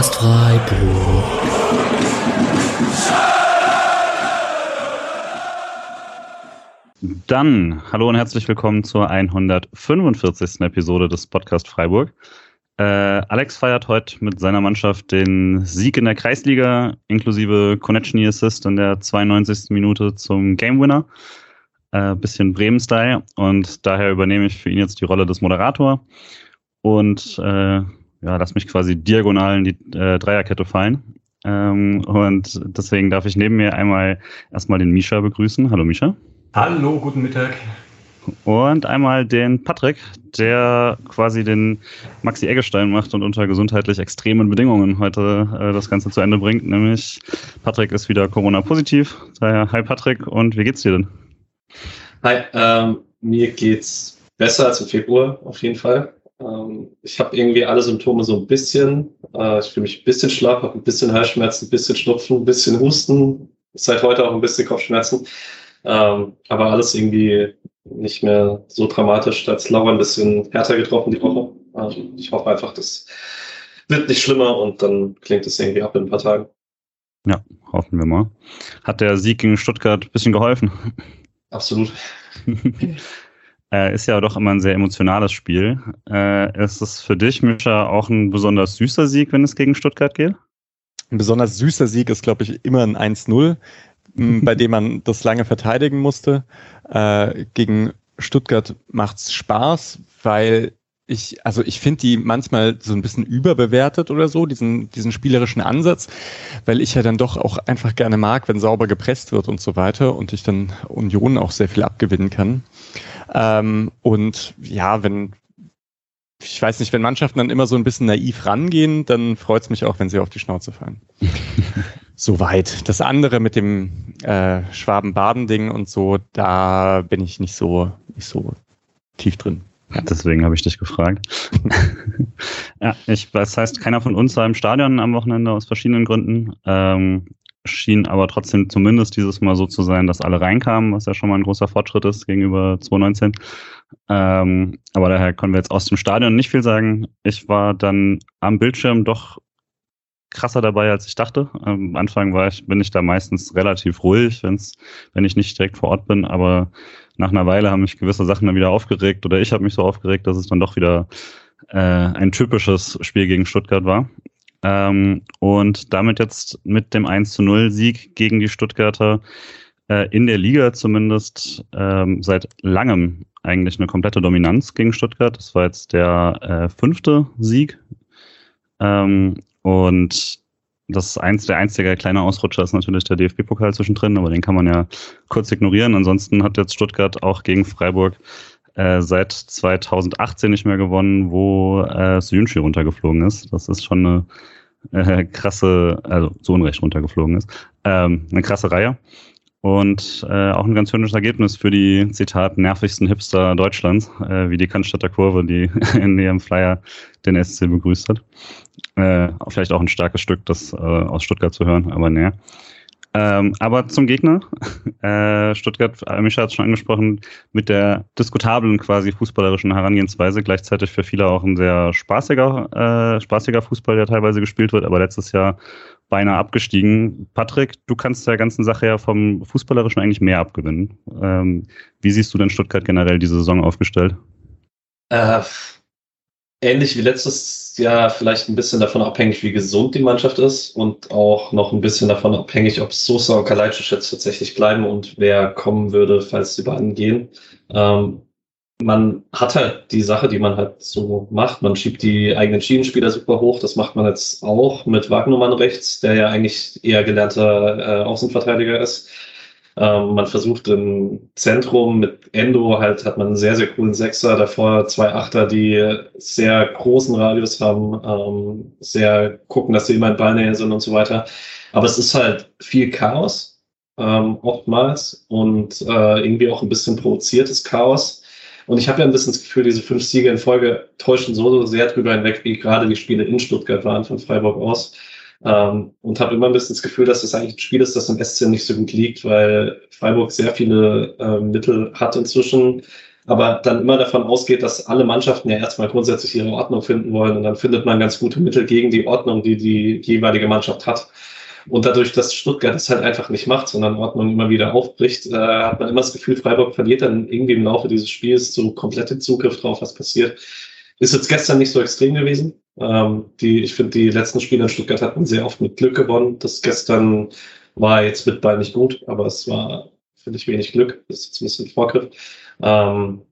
Podcast Freiburg. Dann, hallo und herzlich willkommen zur 145. Episode des Podcast Freiburg. Äh, Alex feiert heute mit seiner Mannschaft den Sieg in der Kreisliga, inklusive Connection Assist in der 92. Minute zum Game Winner. Äh, bisschen Bremen-Style und daher übernehme ich für ihn jetzt die Rolle des Moderator und äh, ja, lass mich quasi diagonal in die äh, Dreierkette fallen. Ähm, und deswegen darf ich neben mir einmal erstmal den Misha begrüßen. Hallo Misha. Hallo, guten Mittag. Und einmal den Patrick, der quasi den Maxi Eggestein macht und unter gesundheitlich extremen Bedingungen heute äh, das Ganze zu Ende bringt. Nämlich Patrick ist wieder Corona-positiv. Daher, hi Patrick, und wie geht's dir denn? Hi, ähm, mir geht's besser als im Februar, auf jeden Fall. Ähm, ich habe irgendwie alle Symptome so ein bisschen. Äh, ich fühle mich ein bisschen schlapp, habe ein bisschen Halsschmerzen, ein bisschen Schnupfen, ein bisschen Husten, seit heute auch ein bisschen Kopfschmerzen. Ähm, aber alles irgendwie nicht mehr so dramatisch. Da hat Laura ein bisschen härter getroffen die Woche. Ähm, ich hoffe einfach, das wird nicht schlimmer und dann klingt es irgendwie ab in ein paar Tagen. Ja, hoffen wir mal. Hat der Sieg gegen Stuttgart ein bisschen geholfen? Absolut. Äh, ist ja doch immer ein sehr emotionales Spiel. Äh, ist es für dich, Mischa, auch ein besonders süßer Sieg, wenn es gegen Stuttgart geht? Ein besonders süßer Sieg ist, glaube ich, immer ein 1-0, bei dem man das lange verteidigen musste. Äh, gegen Stuttgart macht's Spaß, weil ich, also ich finde die manchmal so ein bisschen überbewertet oder so, diesen, diesen spielerischen Ansatz, weil ich ja dann doch auch einfach gerne mag, wenn sauber gepresst wird und so weiter und ich dann Union auch sehr viel abgewinnen kann. Ähm, und ja, wenn, ich weiß nicht, wenn Mannschaften dann immer so ein bisschen naiv rangehen, dann freut es mich auch, wenn sie auf die Schnauze fallen. Soweit. Das andere mit dem äh, Schwaben-Baden-Ding und so, da bin ich nicht so, nicht so tief drin. Deswegen habe ich dich gefragt. ja, ich, das heißt, keiner von uns war im Stadion am Wochenende aus verschiedenen Gründen. Ähm, schien aber trotzdem zumindest dieses Mal so zu sein, dass alle reinkamen, was ja schon mal ein großer Fortschritt ist gegenüber 2019. Ähm, aber daher können wir jetzt aus dem Stadion nicht viel sagen. Ich war dann am Bildschirm doch krasser dabei, als ich dachte. Am Anfang war ich, bin ich da meistens relativ ruhig, wenn's, wenn ich nicht direkt vor Ort bin, aber nach einer Weile haben mich gewisse Sachen dann wieder aufgeregt oder ich habe mich so aufgeregt, dass es dann doch wieder äh, ein typisches Spiel gegen Stuttgart war. Ähm, und damit jetzt mit dem 1 zu 0 Sieg gegen die Stuttgarter äh, in der Liga zumindest ähm, seit langem eigentlich eine komplette Dominanz gegen Stuttgart. Das war jetzt der äh, fünfte Sieg. Ähm, und das eins, der einzige kleine Ausrutscher ist natürlich der DFB-Pokal zwischendrin, aber den kann man ja kurz ignorieren. Ansonsten hat jetzt Stuttgart auch gegen Freiburg äh, seit 2018 nicht mehr gewonnen, wo äh, Syunchi runtergeflogen ist. Das ist schon eine äh, krasse, also so Unrecht runtergeflogen ist. Ähm, eine krasse Reihe. Und äh, auch ein ganz schönes Ergebnis für die, Zitat, nervigsten Hipster Deutschlands, äh, wie die Cannstatter Kurve, die in ihrem Flyer den SC begrüßt hat. Äh, vielleicht auch ein starkes Stück, das äh, aus Stuttgart zu hören, aber näher. Ähm, aber zum Gegner. Äh, Stuttgart, Mischa hat es schon angesprochen, mit der diskutablen quasi fußballerischen Herangehensweise, gleichzeitig für viele auch ein sehr spaßiger, äh, spaßiger Fußball, der teilweise gespielt wird, aber letztes Jahr beinahe abgestiegen. Patrick, du kannst der ganzen Sache ja vom Fußballerischen eigentlich mehr abgewinnen. Ähm, wie siehst du denn Stuttgart generell diese Saison aufgestellt? Äh, ähnlich wie letztes Jahr vielleicht ein bisschen davon abhängig, wie gesund die Mannschaft ist und auch noch ein bisschen davon abhängig, ob Sosa und Kalajdzic jetzt tatsächlich bleiben und wer kommen würde, falls die beiden gehen. Ähm, man hat halt die Sache, die man halt so macht. Man schiebt die eigenen Schienenspieler super hoch. Das macht man jetzt auch mit Wagnermann rechts, der ja eigentlich eher gelernter äh, Außenverteidiger ist. Ähm, man versucht im Zentrum mit Endo halt hat man einen sehr, sehr coolen Sechser, davor zwei Achter, die sehr großen Radius haben, ähm, sehr gucken, dass sie immer in Ballnähe sind und so weiter. Aber es ist halt viel Chaos, ähm, oftmals und äh, irgendwie auch ein bisschen provoziertes Chaos. Und ich habe ja ein bisschen das Gefühl, diese fünf Siege in Folge täuschen so sehr drüber hinweg, wie gerade die Spiele in Stuttgart waren von Freiburg aus. Ähm, und habe immer ein bisschen das Gefühl, dass das eigentlich ein Spiel ist, das im SC nicht so gut liegt, weil Freiburg sehr viele äh, Mittel hat inzwischen, aber dann immer davon ausgeht, dass alle Mannschaften ja erstmal grundsätzlich ihre Ordnung finden wollen und dann findet man ganz gute Mittel gegen die Ordnung, die die jeweilige Mannschaft hat. Und dadurch, dass Stuttgart das halt einfach nicht macht, sondern Ordnung immer wieder aufbricht, äh, hat man immer das Gefühl, Freiburg verliert dann irgendwie im Laufe dieses Spiels so komplett den Zugriff drauf, was passiert. Ist jetzt gestern nicht so extrem gewesen. Ähm, die, ich finde, die letzten Spiele in Stuttgart hatten sehr oft mit Glück gewonnen. Das gestern war jetzt mit Ball nicht gut, aber es war, finde ich, wenig Glück. Das ist jetzt ein bisschen Vorgriff. Ähm,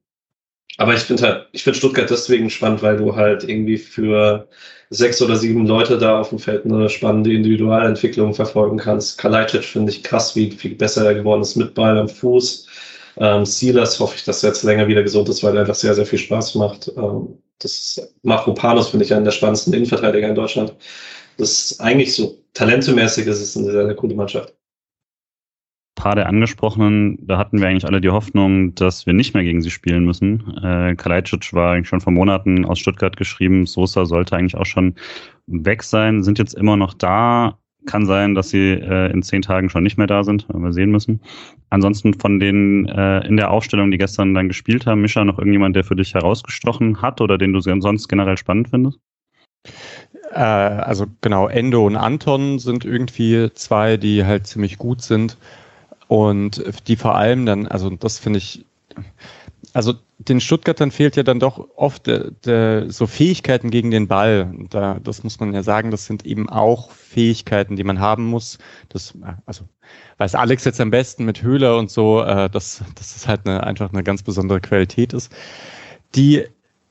aber ich finde halt, ich finde Stuttgart deswegen spannend, weil du halt irgendwie für sechs oder sieben Leute da auf dem Feld eine spannende Individualentwicklung verfolgen kannst. Kalajdzic finde ich krass, wie viel besser er geworden ist mit Ball am Fuß. Ähm, Silas hoffe ich, dass er jetzt länger wieder gesund ist, weil er einfach sehr, sehr viel Spaß macht. Ähm, das ist Mafropanos finde ich einen der spannendsten Innenverteidiger in Deutschland. Das ist eigentlich so talentemäßig, ist eine sehr, sehr coole Mannschaft paar der angesprochenen, da hatten wir eigentlich alle die Hoffnung, dass wir nicht mehr gegen sie spielen müssen. Äh, Kalajdzic war eigentlich schon vor Monaten aus Stuttgart geschrieben, Sosa sollte eigentlich auch schon weg sein, sind jetzt immer noch da. Kann sein, dass sie äh, in zehn Tagen schon nicht mehr da sind, wenn wir sehen müssen. Ansonsten von denen äh, in der Aufstellung, die gestern dann gespielt haben, Mischa, noch irgendjemand, der für dich herausgestochen hat oder den du sonst generell spannend findest? Äh, also genau, Endo und Anton sind irgendwie zwei, die halt ziemlich gut sind. Und die vor allem dann, also das finde ich, also den Stuttgartern fehlt ja dann doch oft de, de, so Fähigkeiten gegen den Ball. Da, das muss man ja sagen, das sind eben auch Fähigkeiten, die man haben muss. Das, also weiß Alex jetzt am besten mit Höhler und so, äh, dass, dass das halt eine, einfach eine ganz besondere Qualität ist, die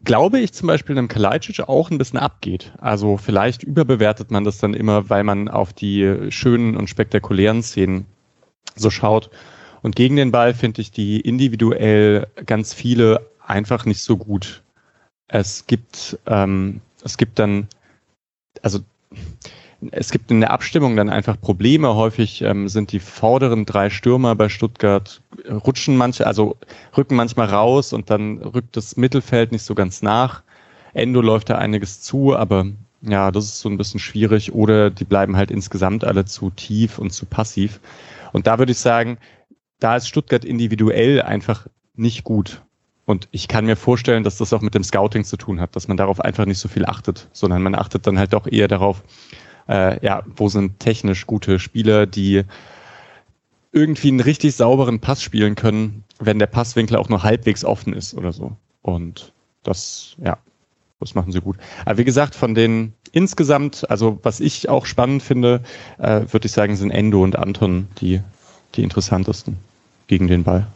glaube ich zum Beispiel einem Kalajdzic auch ein bisschen abgeht. Also vielleicht überbewertet man das dann immer, weil man auf die schönen und spektakulären Szenen so schaut. Und gegen den Ball finde ich die individuell ganz viele einfach nicht so gut. Es gibt, ähm, es gibt dann, also es gibt in der Abstimmung dann einfach Probleme. Häufig ähm, sind die vorderen drei Stürmer bei Stuttgart rutschen manche, also rücken manchmal raus und dann rückt das Mittelfeld nicht so ganz nach. Endo läuft da einiges zu, aber ja, das ist so ein bisschen schwierig. Oder die bleiben halt insgesamt alle zu tief und zu passiv. Und da würde ich sagen, da ist Stuttgart individuell einfach nicht gut. Und ich kann mir vorstellen, dass das auch mit dem Scouting zu tun hat, dass man darauf einfach nicht so viel achtet, sondern man achtet dann halt doch eher darauf, äh, ja, wo sind technisch gute Spieler, die irgendwie einen richtig sauberen Pass spielen können, wenn der Passwinkel auch nur halbwegs offen ist oder so. Und das, ja, das machen sie gut. Aber wie gesagt, von den insgesamt, also was ich auch spannend finde, äh, würde ich sagen, sind Endo und Anton die, die interessantesten gegen den Ball.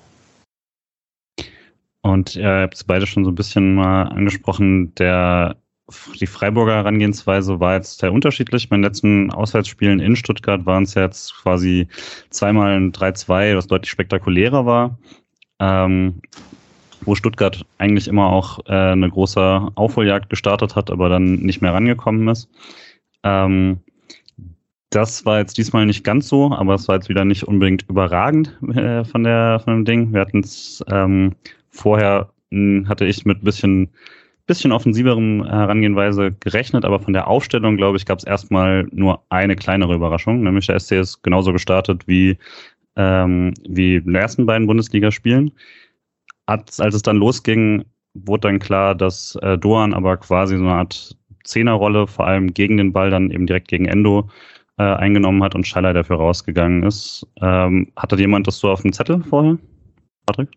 Und ihr habt es beide schon so ein bisschen mal angesprochen, der die Freiburger Herangehensweise war jetzt sehr unterschiedlich. Bei den letzten Auswärtsspielen in Stuttgart waren es jetzt quasi zweimal ein 3-2, was deutlich spektakulärer war. Ähm, wo Stuttgart eigentlich immer auch äh, eine große Aufholjagd gestartet hat, aber dann nicht mehr rangekommen ist. Ähm, das war jetzt diesmal nicht ganz so, aber es war jetzt wieder nicht unbedingt überragend äh, von der von dem Ding. Wir hatten es ähm, vorher mh, hm, hatte ich mit bisschen bisschen offensiverem Herangehenweise gerechnet, aber von der Aufstellung, glaube ich, gab es erstmal nur eine kleinere Überraschung, nämlich der SC ist genauso gestartet wie ähm, wie die ersten beiden Bundesligaspielen hat, als es dann losging, wurde dann klar, dass äh, Doan aber quasi so eine Art Zehnerrolle, vor allem gegen den Ball, dann eben direkt gegen Endo äh, eingenommen hat und Schaller dafür rausgegangen ist. Ähm, hatte jemand das so auf dem Zettel vorher? Patrick?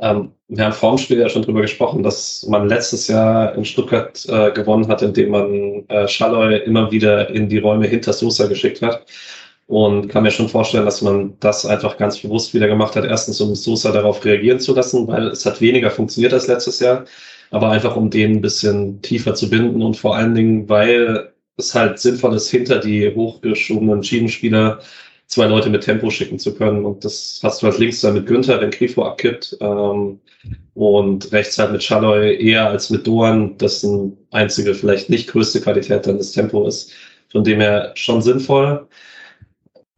Ähm, wir haben vor dem Spiel ja schon drüber gesprochen, dass man letztes Jahr in Stuttgart äh, gewonnen hat, indem man äh, Schalloy immer wieder in die Räume hinter Sosa geschickt hat. Und kann mir schon vorstellen, dass man das einfach ganz bewusst wieder gemacht hat. Erstens, um Sosa darauf reagieren zu lassen, weil es hat weniger funktioniert als letztes Jahr. Aber einfach, um den ein bisschen tiefer zu binden und vor allen Dingen, weil es halt sinnvoll ist, hinter die hochgeschobenen Schiedenspieler zwei Leute mit Tempo schicken zu können. Und das hast du halt links dann mit Günther, wenn Grifo abkippt, ähm, und rechts halt mit Schalloy eher als mit Doan, dessen einzige, vielleicht nicht größte Qualität dann das Tempo ist. Von dem her schon sinnvoll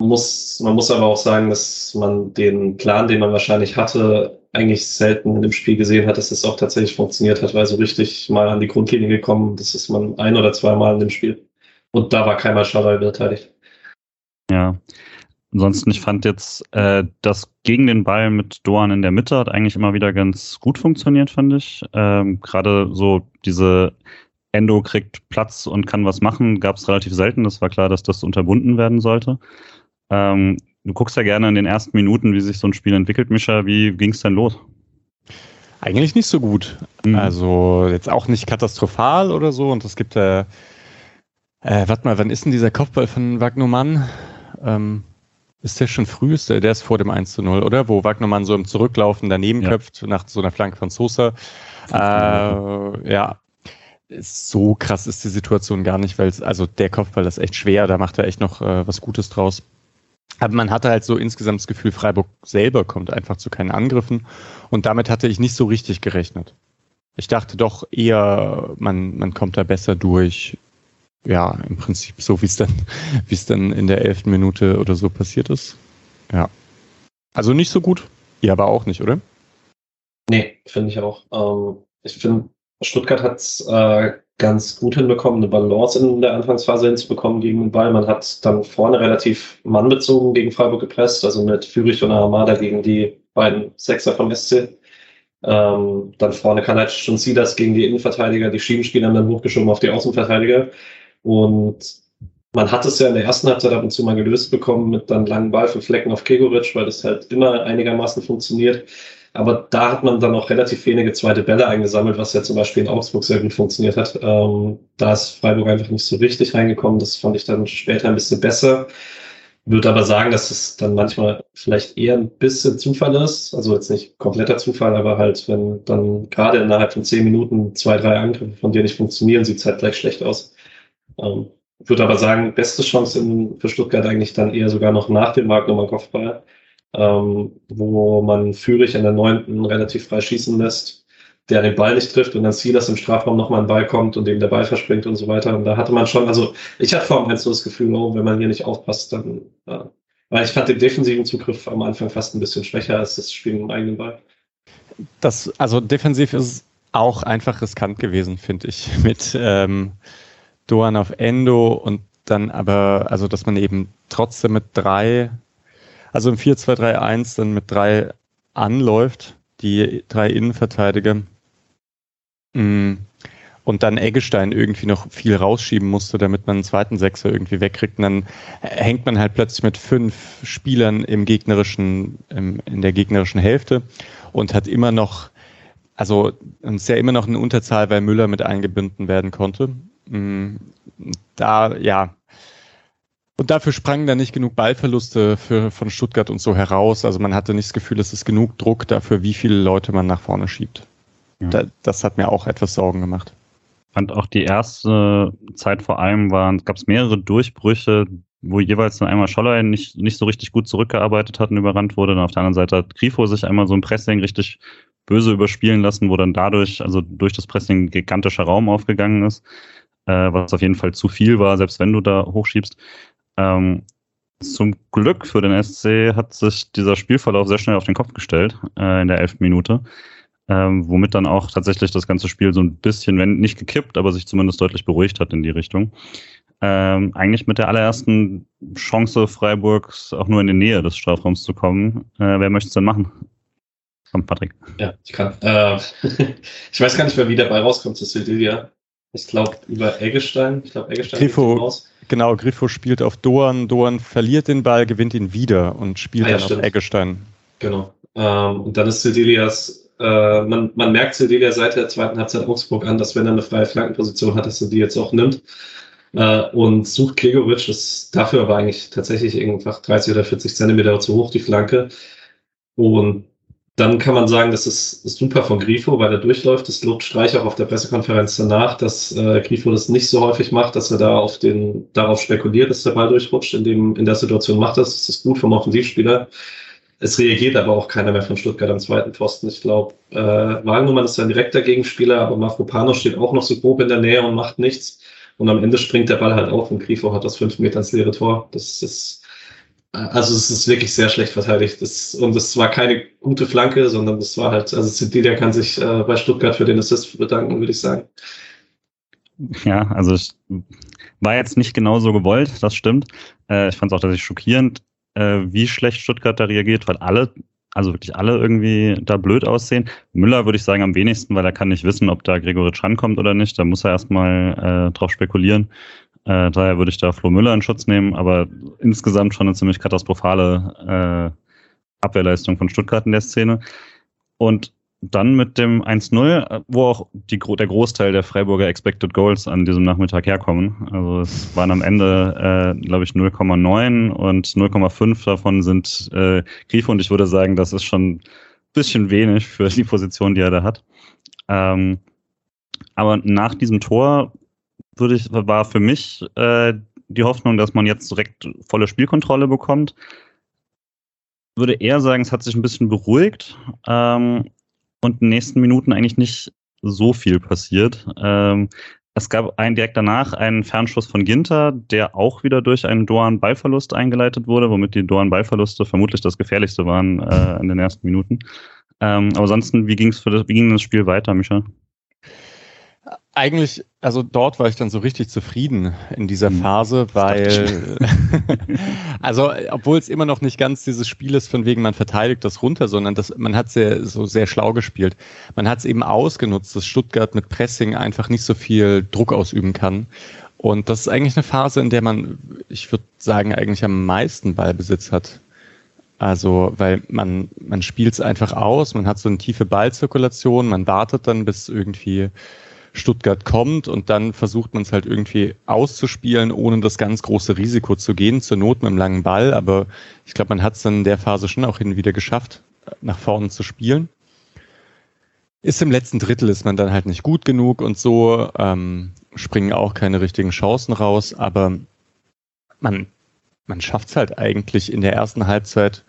muss, man muss aber auch sagen, dass man den Plan, den man wahrscheinlich hatte, eigentlich selten in dem Spiel gesehen hat, dass es auch tatsächlich funktioniert hat, weil so richtig mal an die Grundlinie gekommen, das ist man ein oder zwei Mal in dem Spiel. Und da war keiner Schalay beteiligt. Ja. ansonsten, ich fand jetzt äh, das gegen den Ball mit Doan in der Mitte hat eigentlich immer wieder ganz gut funktioniert, fand ich. Ähm, Gerade so diese Endo kriegt Platz und kann was machen, gab es relativ selten. Das war klar, dass das unterbunden werden sollte. Ähm, du guckst ja gerne in den ersten Minuten, wie sich so ein Spiel entwickelt. Mischa, wie ging es denn los? Eigentlich nicht so gut. Mhm. Also jetzt auch nicht katastrophal oder so. Und es gibt äh, äh, warte mal, wann ist denn dieser Kopfball von Wagnumann? Ähm, ist der schon früh? Ist der, der ist vor dem 1 zu 0, oder? Wo Wagnumann so im Zurücklaufen daneben ja. köpft nach so einer Flanke von Sosa. Äh, ja, so krass ist die Situation gar nicht, weil also der Kopfball ist echt schwer, da macht er echt noch äh, was Gutes draus. Aber man hatte halt so insgesamt das Gefühl, Freiburg selber kommt einfach zu keinen Angriffen und damit hatte ich nicht so richtig gerechnet. Ich dachte doch eher, man, man kommt da besser durch. Ja, im Prinzip so, wie es dann, es dann in der elften Minute oder so passiert ist. Ja. Also nicht so gut. Ihr aber auch nicht, oder? Nee, finde ich auch. Ähm, ich finde, Stuttgart hat es äh, ganz gut hinbekommen, eine Balance in der Anfangsphase hinzubekommen gegen den Ball. Man hat dann vorne relativ mannbezogen gegen Freiburg gepresst, also mit Fürich und Armada gegen die beiden Sechser vom SC. Ähm, dann vorne Kanac und Sidas gegen die Innenverteidiger, die Schiebenspieler haben dann hochgeschoben auf die Außenverteidiger. Und man hat es ja in der ersten Halbzeit ab und zu mal gelöst bekommen mit dann langen Ball für Flecken auf Kegoric, weil das halt immer einigermaßen funktioniert. Aber da hat man dann auch relativ wenige zweite Bälle eingesammelt, was ja zum Beispiel in Augsburg sehr gut funktioniert hat. Ähm, da ist Freiburg einfach nicht so richtig reingekommen. Das fand ich dann später ein bisschen besser. Würde aber sagen, dass es dann manchmal vielleicht eher ein bisschen Zufall ist. Also jetzt nicht kompletter Zufall, aber halt, wenn dann gerade innerhalb von zehn Minuten zwei, drei Angriffe von dir nicht funktionieren, sieht es halt gleich schlecht aus. Ähm, würde aber sagen, beste Chance in, für Stuttgart eigentlich dann eher sogar noch nach dem Marktnummer Kopfball ähm, wo man Führig in der neunten relativ frei schießen lässt, der den Ball nicht trifft und dann Silas im Strafraum nochmal ein Ball kommt und dem der Ball verspringt und so weiter. Und da hatte man schon, also ich hatte vor allem so das Gefühl, oh, wenn man hier nicht aufpasst, dann, ja. weil ich fand den defensiven Zugriff am Anfang fast ein bisschen schwächer als das Spiel im eigenen Ball. Das, also defensiv ist auch einfach riskant gewesen, finde ich, mit ähm, Doan auf Endo und dann aber, also dass man eben trotzdem mit drei also im 4-2-3-1 dann mit drei anläuft, die drei Innenverteidiger. Mm. Und dann Eggestein irgendwie noch viel rausschieben musste, damit man einen zweiten Sechser irgendwie wegkriegt. Und dann hängt man halt plötzlich mit fünf Spielern im gegnerischen, in der gegnerischen Hälfte und hat immer noch, also es ist ja immer noch eine Unterzahl, weil Müller mit eingebunden werden konnte. Mm. Da, ja, und dafür sprangen dann nicht genug Ballverluste für, von Stuttgart und so heraus. Also man hatte nicht das Gefühl, es ist genug Druck dafür, wie viele Leute man nach vorne schiebt. Ja. Da, das hat mir auch etwas Sorgen gemacht. Ich fand auch die erste Zeit vor allem waren, gab es mehrere Durchbrüche, wo jeweils dann einmal Scholler nicht, nicht so richtig gut zurückgearbeitet hat und überrannt wurde. Und auf der anderen Seite hat Grifo sich einmal so im Pressing richtig böse überspielen lassen, wo dann dadurch, also durch das Pressing gigantischer Raum aufgegangen ist, äh, was auf jeden Fall zu viel war, selbst wenn du da hochschiebst. Ähm, zum Glück für den SC hat sich dieser Spielverlauf sehr schnell auf den Kopf gestellt äh, in der elften Minute, ähm, womit dann auch tatsächlich das ganze Spiel so ein bisschen, wenn nicht gekippt, aber sich zumindest deutlich beruhigt hat in die Richtung. Ähm, eigentlich mit der allerersten Chance Freiburgs auch nur in die Nähe des Strafraums zu kommen. Äh, wer möchte es denn machen? Komm, Patrick. Ja, ich kann. Äh, ich weiß gar nicht, wer wieder bei rauskommt zu Sevilla. Ich glaube über Eggestein. Ich glaube Eggestein Grifo, raus. Genau, Griffo spielt auf Doan, Doan verliert den Ball, gewinnt ihn wieder und spielt ah, ja, dann stimmt. auf Eggestein. Genau. Ähm, und dann ist Cedelias, äh, man, man merkt Cedelia seit der zweiten Halbzeit Augsburg an, dass wenn er eine freie Flankenposition hat, dass er die jetzt auch nimmt. Äh, und sucht Gregoritsch, das dafür war eigentlich tatsächlich irgendwann 30 oder 40 Zentimeter zu hoch, die Flanke. Und dann kann man sagen, das ist, ist super von Grifo, weil er durchläuft. Das lobt Streich auch auf der Pressekonferenz danach, dass äh, Grifo das nicht so häufig macht, dass er da auf den, darauf spekuliert, dass der Ball durchrutscht. In, dem, in der Situation macht das. Das ist gut vom Offensivspieler. Es reagiert aber auch keiner mehr von Stuttgart am zweiten Pfosten. Ich glaube, äh, Wagennummern ist ein direkter Gegenspieler, aber Mafropanos steht auch noch so grob in der Nähe und macht nichts. Und am Ende springt der Ball halt auf und Grifo hat das fünf Meter ins leere Tor. Das ist also es ist wirklich sehr schlecht verteidigt. Das, und es war keine gute Flanke, sondern es war halt, also Cedilia kann sich äh, bei Stuttgart für den Assist bedanken, würde ich sagen. Ja, also ich war jetzt nicht genauso gewollt, das stimmt. Äh, ich fand es auch tatsächlich schockierend. äh, wie schlecht Stuttgart da reagiert, weil alle, also wirklich alle irgendwie da blöd aussehen. Müller würde ich sagen am wenigsten, weil er kann nicht wissen, ob da Gregoritsch rankommt oder nicht. Da muss er erstmal äh, drauf spekulieren. Äh, daher würde ich da Flo Müller in Schutz nehmen, aber insgesamt schon eine ziemlich katastrophale äh, Abwehrleistung von Stuttgart in der Szene. Und dann mit dem 1-0, wo auch die, der Großteil der Freiburger Expected Goals an diesem Nachmittag herkommen. Also es waren am Ende, äh, glaube ich, 0,9 und 0,5 davon sind äh, Grifo und ich würde sagen, das ist schon ein bisschen wenig für die Position, die er da hat. Ähm, aber nach diesem Tor würde ich, war für mich äh, die Hoffnung, dass man jetzt direkt volle Spielkontrolle bekommt. Würde eher sagen, es hat sich ein bisschen beruhigt ähm, und in den nächsten Minuten eigentlich nicht so viel passiert. Ähm, es gab einen direkt danach einen Fernschuss von Ginter, der auch wieder durch einen Doan-Ballverlust eingeleitet wurde, womit die Doan-Ballverluste vermutlich das gefährlichste waren äh, in den ersten Minuten. Ähm, aber ansonsten, wie, ging's für das, wie ging das Spiel weiter, Micha? Eigentlich, also dort war ich dann so richtig zufrieden in dieser mhm. Phase, weil, also obwohl es immer noch nicht ganz dieses Spiel ist, von wegen man verteidigt das runter, sondern das, man hat sehr, so sehr schlau gespielt. Man hat es eben ausgenutzt, dass Stuttgart mit Pressing einfach nicht so viel Druck ausüben kann. Und das ist eigentlich eine Phase, in der man, ich würde sagen, eigentlich am meisten Ballbesitz hat. Also, weil man, man spielt es einfach aus, man hat so eine tiefe Ballzirkulation, man wartet dann, bis irgendwie Stuttgart kommt und dann versucht man es halt irgendwie auszuspielen, ohne das ganz große Risiko zu gehen, zur Not mit einem langen Ball. Aber ich glaube, man hat es dann in der Phase schon auch hin wieder geschafft, nach vorne zu spielen. Ist im letzten Drittel ist man dann halt nicht gut genug und so ähm, springen auch keine richtigen Chancen raus, aber man, man schafft es halt eigentlich in der ersten Halbzeit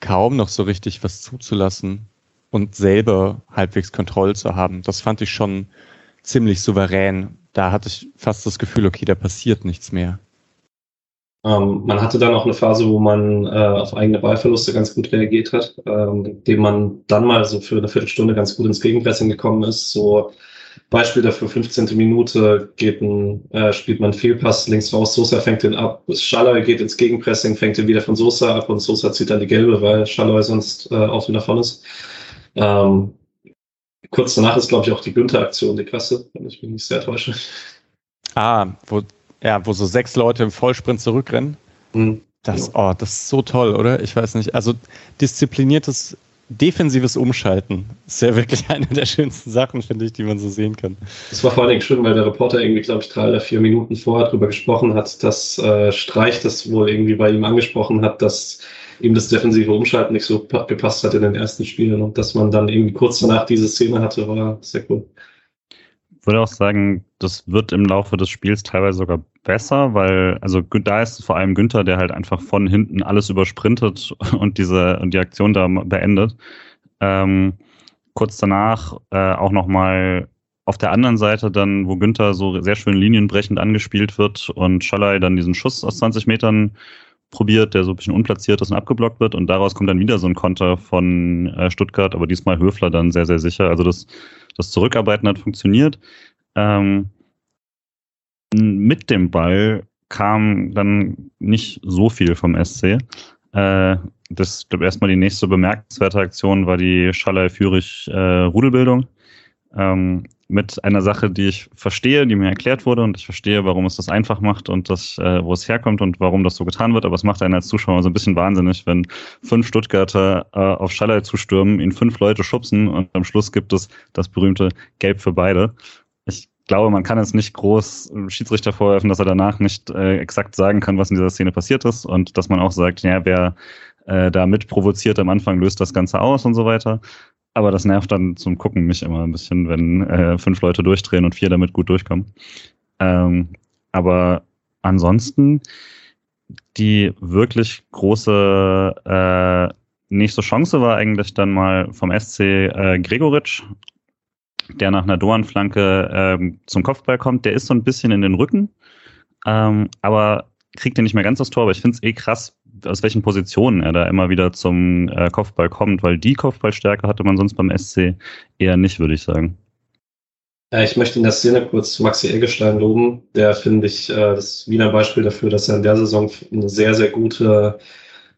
kaum noch so richtig was zuzulassen und selber halbwegs Kontrolle zu haben. Das fand ich schon ziemlich souverän. Da hatte ich fast das Gefühl, okay, da passiert nichts mehr. Ähm, man hatte dann auch eine Phase, wo man äh, auf eigene Ballverluste ganz gut reagiert hat, ähm, indem man dann mal so für eine Viertelstunde ganz gut ins Gegenpressing gekommen ist. So Beispiel dafür, 15. Minute geht ein, äh, spielt man Fehlpass links raus, Sosa fängt den ab, Schaller geht ins Gegenpressing, fängt den wieder von Sosa ab und Sosa zieht dann die gelbe, weil Schaller sonst äh, auch wieder davon ist. Ähm, kurz danach ist, glaube ich, auch die Günther-Aktion die krasse, wenn ich mich nicht sehr täusche. Ah, wo, ja, wo so sechs Leute im Vollsprint zurückrennen. Mhm. Das, oh, das ist so toll, oder? Ich weiß nicht. Also diszipliniertes defensives Umschalten ist ja wirklich eine der schönsten Sachen, finde ich, die man so sehen kann. Das war vor allen Dingen schön, weil der Reporter irgendwie, glaube ich, drei oder vier Minuten vorher darüber gesprochen hat, dass äh, Streich das wohl irgendwie bei ihm angesprochen hat, dass ihm das defensive Umschalten nicht so gepasst hat in den ersten Spielen und dass man dann irgendwie kurz danach diese Szene hatte, war sehr cool. Ich würde auch sagen, das wird im Laufe des Spiels teilweise sogar besser, weil, also da ist vor allem Günther, der halt einfach von hinten alles übersprintet und diese und die Aktion da beendet. Ähm, kurz danach äh, auch nochmal auf der anderen Seite dann, wo Günther so sehr schön linienbrechend angespielt wird und Schallei dann diesen Schuss aus 20 Metern probiert, der so ein bisschen unplatziert ist und abgeblockt wird. Und daraus kommt dann wieder so ein Konter von äh, Stuttgart, aber diesmal Höfler dann sehr, sehr sicher. Also das, das Zurückarbeiten hat funktioniert. Ähm, mit dem Ball kam dann nicht so viel vom SC. Äh, das, ich glaube, erstmal die nächste bemerkenswerte Aktion war die Schallei-Fürich-Rudelbildung. Äh, ähm, mit einer Sache, die ich verstehe, die mir erklärt wurde und ich verstehe, warum es das einfach macht und das, äh, wo es herkommt und warum das so getan wird. Aber es macht einen als Zuschauer so ein bisschen wahnsinnig, wenn fünf Stuttgarter äh, auf Schallei zustürmen, ihn fünf Leute schubsen und am Schluss gibt es das berühmte Gelb für beide. Ich glaube, man kann es nicht groß Schiedsrichter vorwerfen, dass er danach nicht äh, exakt sagen kann, was in dieser Szene passiert ist und dass man auch sagt, ja, wer äh, da mit provoziert am Anfang löst das Ganze aus und so weiter. Aber das nervt dann zum Gucken mich immer ein bisschen, wenn äh, fünf Leute durchdrehen und vier damit gut durchkommen. Ähm, aber ansonsten die wirklich große äh, nächste Chance war eigentlich dann mal vom SC äh, Gregoritsch, der nach einer Doan-Flanke ähm, zum Kopfball kommt. Der ist so ein bisschen in den Rücken, ähm, aber kriegt er nicht mehr ganz das Tor. Aber ich finde es eh krass, aus welchen Positionen er da immer wieder zum äh, Kopfball kommt, weil die Kopfballstärke hatte man sonst beim SC eher nicht, würde ich sagen. Ja, ich möchte in der Szene kurz Maxi Eggestein loben. Der finde ich, äh, das ein Beispiel dafür, dass er in der Saison eine sehr, sehr gute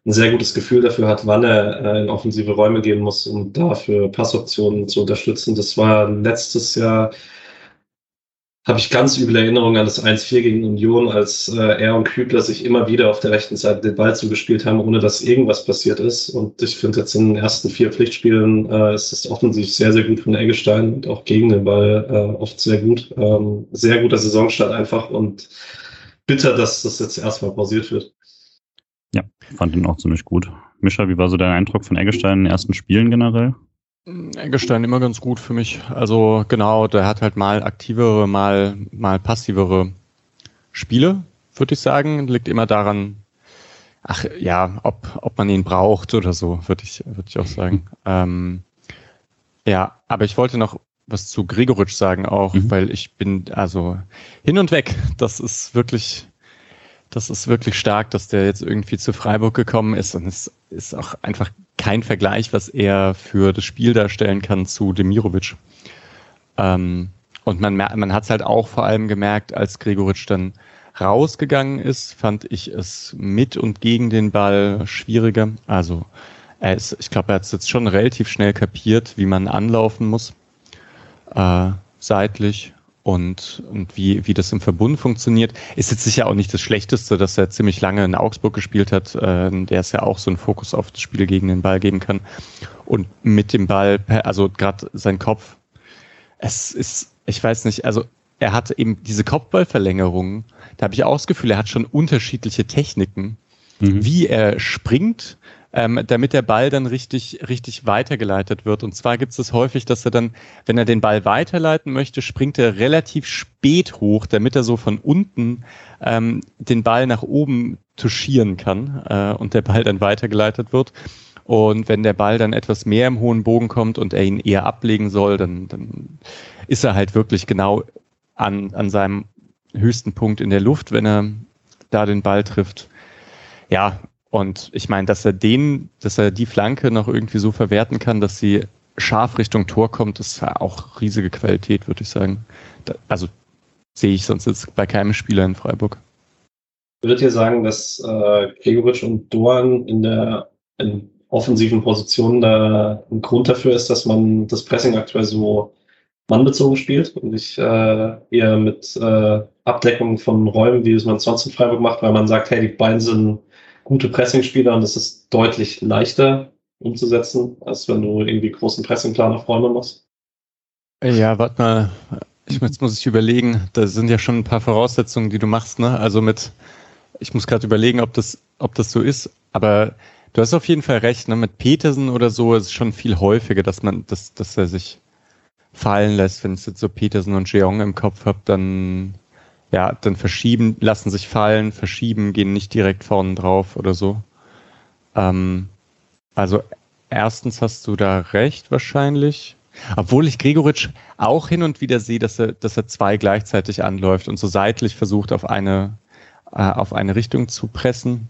ein sehr gutes Gefühl dafür hat, wann er äh, in offensive Räume gehen muss, um dafür Passoptionen zu unterstützen. Das war letztes Jahr habe ich ganz üble Erinnerungen an das 1-4 gegen Union, als äh, er und Kübler sich immer wieder auf der rechten Seite den Ball zugespielt haben, ohne dass irgendwas passiert ist. Und ich finde jetzt in den ersten vier Pflichtspielen äh, ist es offensichtlich sehr, sehr gut von Eggestein und auch gegen den Ball äh, oft sehr gut. Ähm, sehr guter Saisonstart einfach und bitter, dass das jetzt erstmal pausiert wird. Ja, fand ihn auch ziemlich gut. Mischa, wie war so dein Eindruck von Eggestein in den ersten Spielen generell? Eggestein immer ganz gut für mich. Also genau, der hat halt mal aktivere, mal, mal passivere Spiele, würde ich sagen. Liegt immer daran, ach ja, ob, ob man ihn braucht oder so, würde ich, würde ich auch sagen. Ähm, ja, aber ich wollte noch was zu Gregoritsch sagen auch, mhm. weil ich bin also hin und weg. Das ist wirklich, das ist wirklich stark, dass der jetzt irgendwie zu Freiburg gekommen ist und es ist auch einfach kein Vergleich, was er für das Spiel darstellen kann zu Demirovic. Ähm, und man, man hat es halt auch vor allem gemerkt, als Gregoritsch dann rausgegangen ist, fand ich es mit und gegen den Ball schwieriger. Also er ist, ich glaube, er hat es jetzt schon relativ schnell kapiert, wie man anlaufen muss, äh, seitlich und, und wie, wie das im Verbund funktioniert. Ist jetzt sicher auch nicht das Schlechteste, dass er ziemlich lange in Augsburg gespielt hat, äh, der es ja auch so einen Fokus auf das Spiel gegen den Ball geben kann. Und mit dem Ball, also gerade sein Kopf, es ist, ich weiß nicht, also er hat eben diese Kopfballverlängerungen, da habe ich auch das Gefühl, er hat schon unterschiedliche Techniken, mhm. wie er springt, ähm, damit der Ball dann richtig, richtig weitergeleitet wird. Und zwar gibt es häufig, dass er dann, wenn er den Ball weiterleiten möchte, springt er relativ spät hoch, damit er so von unten ähm, den Ball nach oben touchieren kann äh, und der Ball dann weitergeleitet wird. Und wenn der Ball dann etwas mehr im hohen Bogen kommt und er ihn eher ablegen soll, dann, dann ist er halt wirklich genau an, an seinem höchsten Punkt in der Luft, wenn er da den Ball trifft. Ja, und ich meine, dass er den, dass er die Flanke noch irgendwie so verwerten kann, dass sie scharf Richtung Tor kommt, ist auch riesige Qualität, würde ich sagen. Da, also sehe ich sonst jetzt bei keinem Spieler in Freiburg. Würdet ihr sagen, dass äh, Gregoritsch und Dorn in der in offensiven Positionen da ein Grund dafür ist, dass man das Pressing aktuell so mannbezogen spielt und nicht äh, eher mit äh, Abdeckung von Räumen, wie es man sonst in Freiburg macht, weil man sagt, hey, die beiden sind gute Pressingspieler und es ist deutlich leichter umzusetzen, als wenn du irgendwie großen Pressingplan auf Räume machst. Ja, warte mal. Ich, jetzt muss ich überlegen, da sind ja schon ein paar Voraussetzungen, die du machst, ne? Also mit, ich muss gerade überlegen, ob das, ob das so ist, aber du hast auf jeden Fall recht, ne? Mit Petersen oder so ist es schon viel häufiger, dass man, dass, dass er sich fallen lässt, wenn es jetzt so Petersen und Jeong im Kopf habt, dann ja, dann verschieben, lassen sich fallen, verschieben, gehen nicht direkt vorne drauf oder so. Ähm, also erstens hast du da recht wahrscheinlich. Obwohl ich Gregoritsch auch hin und wieder sehe, dass er, dass er zwei gleichzeitig anläuft und so seitlich versucht, auf eine, äh, auf eine Richtung zu pressen.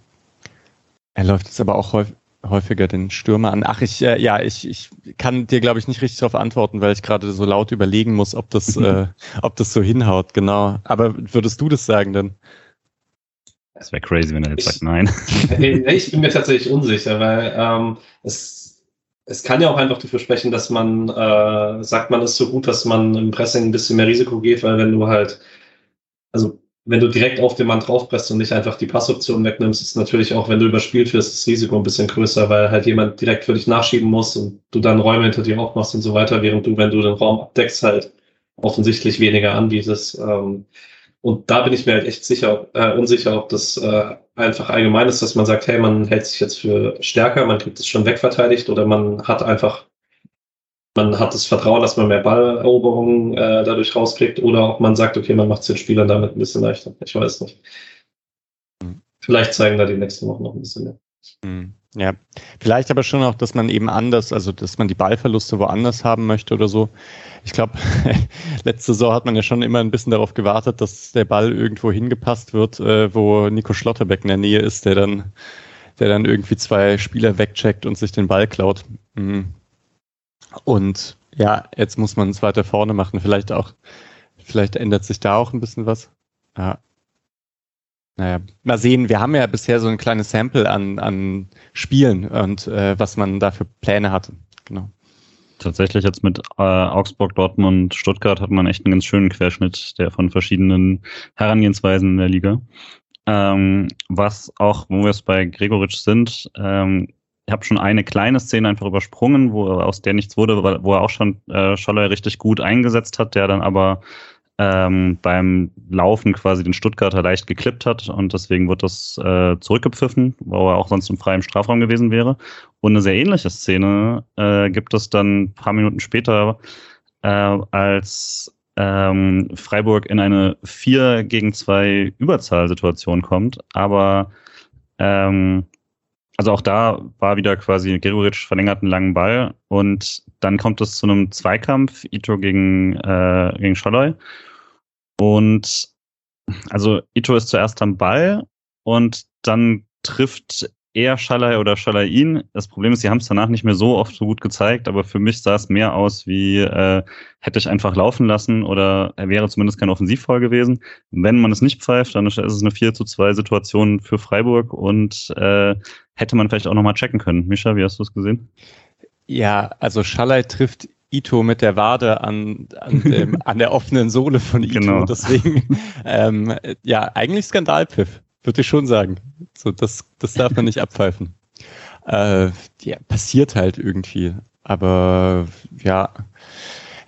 Er läuft jetzt aber auch häufig, häufiger den Stürmer an. Ach, ich, äh, ja, ich, ich kann dir, glaube ich, nicht richtig darauf antworten, weil ich gerade so laut überlegen muss, ob das, äh, ob das so hinhaut, genau. Aber würdest du das sagen denn? Das wäre crazy, wenn er jetzt ich, sagt nein. ich bin mir tatsächlich unsicher, weil ähm, es, es kann ja auch einfach dafür sprechen, dass man äh, sagt, man ist so gut, dass man im Pressing ein bisschen mehr Risiko geht, weil wenn du halt, also wenn du direkt auf den Mann draufpresst und nicht einfach die Passoption wegnimmst, ist natürlich auch, wenn du überspielt wirst, das Risiko ein bisschen größer, weil halt jemand direkt für dich nachschieben muss und du dann Räume hinter dir aufmachst und so weiter, während du, wenn du den Raum abdeckst, halt offensichtlich weniger anbietest. Ähm, und da bin ich mir halt echt sicher, äh, unsicher, ob das äh, einfach allgemein ist, dass man sagt, hey, man hält sich jetzt für stärker, man kriegt es schon wegverteidigt oder man hat einfach man hat das Vertrauen, dass man mehr Balleroberungen äh, dadurch rauskriegt oder ob man sagt, okay, man macht es den Spielern damit ein bisschen leichter. Ich weiß nicht. Mhm. Vielleicht zeigen da die nächsten Wochen noch ein bisschen mehr. Mhm. Ja, vielleicht aber schon auch, dass man eben anders, also dass man die Ballverluste woanders haben möchte oder so. Ich glaube, letzte Saison hat man ja schon immer ein bisschen darauf gewartet, dass der Ball irgendwo hingepasst wird, äh, wo Nico Schlotterbeck in der Nähe ist, der dann, der dann irgendwie zwei Spieler wegcheckt und sich den Ball klaut. Mhm. Und ja, jetzt muss man es weiter vorne machen. Vielleicht auch, vielleicht ändert sich da auch ein bisschen was. Ja. naja, mal sehen, wir haben ja bisher so ein kleines Sample an, an Spielen und äh, was man da für Pläne hatte. Genau. Tatsächlich jetzt mit äh, Augsburg, Dortmund, Stuttgart hat man echt einen ganz schönen Querschnitt der von verschiedenen Herangehensweisen in der Liga. Ähm, was auch, wo wir es bei Gregoritsch sind, ähm, habe schon eine kleine Szene einfach übersprungen, wo aus der nichts wurde, wo er auch schon äh, Scholler richtig gut eingesetzt hat, der dann aber ähm, beim Laufen quasi den Stuttgarter leicht geklippt hat und deswegen wird das äh, zurückgepfiffen, wo er auch sonst im freien Strafraum gewesen wäre. Und eine sehr ähnliche Szene äh, gibt es dann ein paar Minuten später, äh, als ähm, Freiburg in eine 4 gegen 2 Überzahlsituation kommt, aber ähm, also auch da war wieder quasi Gregoritsch verlängert einen langen Ball und dann kommt es zu einem Zweikampf, Ito gegen, äh, gegen Scholloy. Und also Ito ist zuerst am Ball und dann trifft eher Schalay oder Schalay ihn. Das Problem ist, sie haben es danach nicht mehr so oft so gut gezeigt, aber für mich sah es mehr aus wie, äh, hätte ich einfach laufen lassen oder er wäre zumindest kein Offensivfall gewesen. Wenn man es nicht pfeift, dann ist es eine 4 zu 2 Situation für Freiburg und äh, hätte man vielleicht auch nochmal checken können. Mischa, wie hast du es gesehen? Ja, also Schalay trifft Ito mit der Wade an, an, dem, an der offenen Sohle von Ito. Genau. Deswegen, ähm, ja, eigentlich Skandalpfiff, würde ich schon sagen. So, das, das darf man nicht abpfeifen. Äh, ja, passiert halt irgendwie. Aber ja,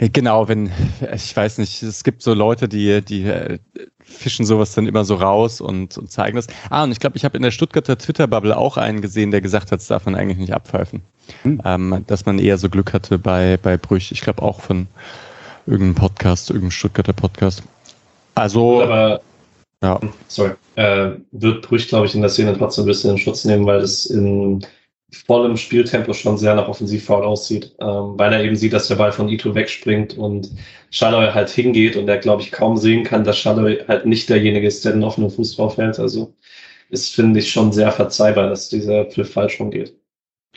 genau, wenn, ich weiß nicht, es gibt so Leute, die, die äh, fischen sowas dann immer so raus und, und zeigen das. Ah, und ich glaube, ich habe in der Stuttgarter Twitter-Bubble auch einen gesehen, der gesagt hat, das darf man eigentlich nicht abpfeifen. Hm. Ähm, dass man eher so Glück hatte bei, bei Brüch. Ich glaube auch von irgendeinem Podcast, irgendeinem Stuttgarter Podcast. Also. Aber, ja. Sorry. Äh, wird Brüch, glaube ich, in der Szene trotzdem ein bisschen in Schutz nehmen, weil es in vollem Spieltempo schon sehr nach Offensivfoul aussieht, ähm, weil er eben sieht, dass der Ball von Ito wegspringt und Schalloy halt hingeht und er, glaube ich, kaum sehen kann, dass Schalloy halt nicht derjenige ist, der den offenen Fuß drauf hält. Also ist, finde ich, schon sehr verzeihbar, dass dieser Pfiff falsch rumgeht.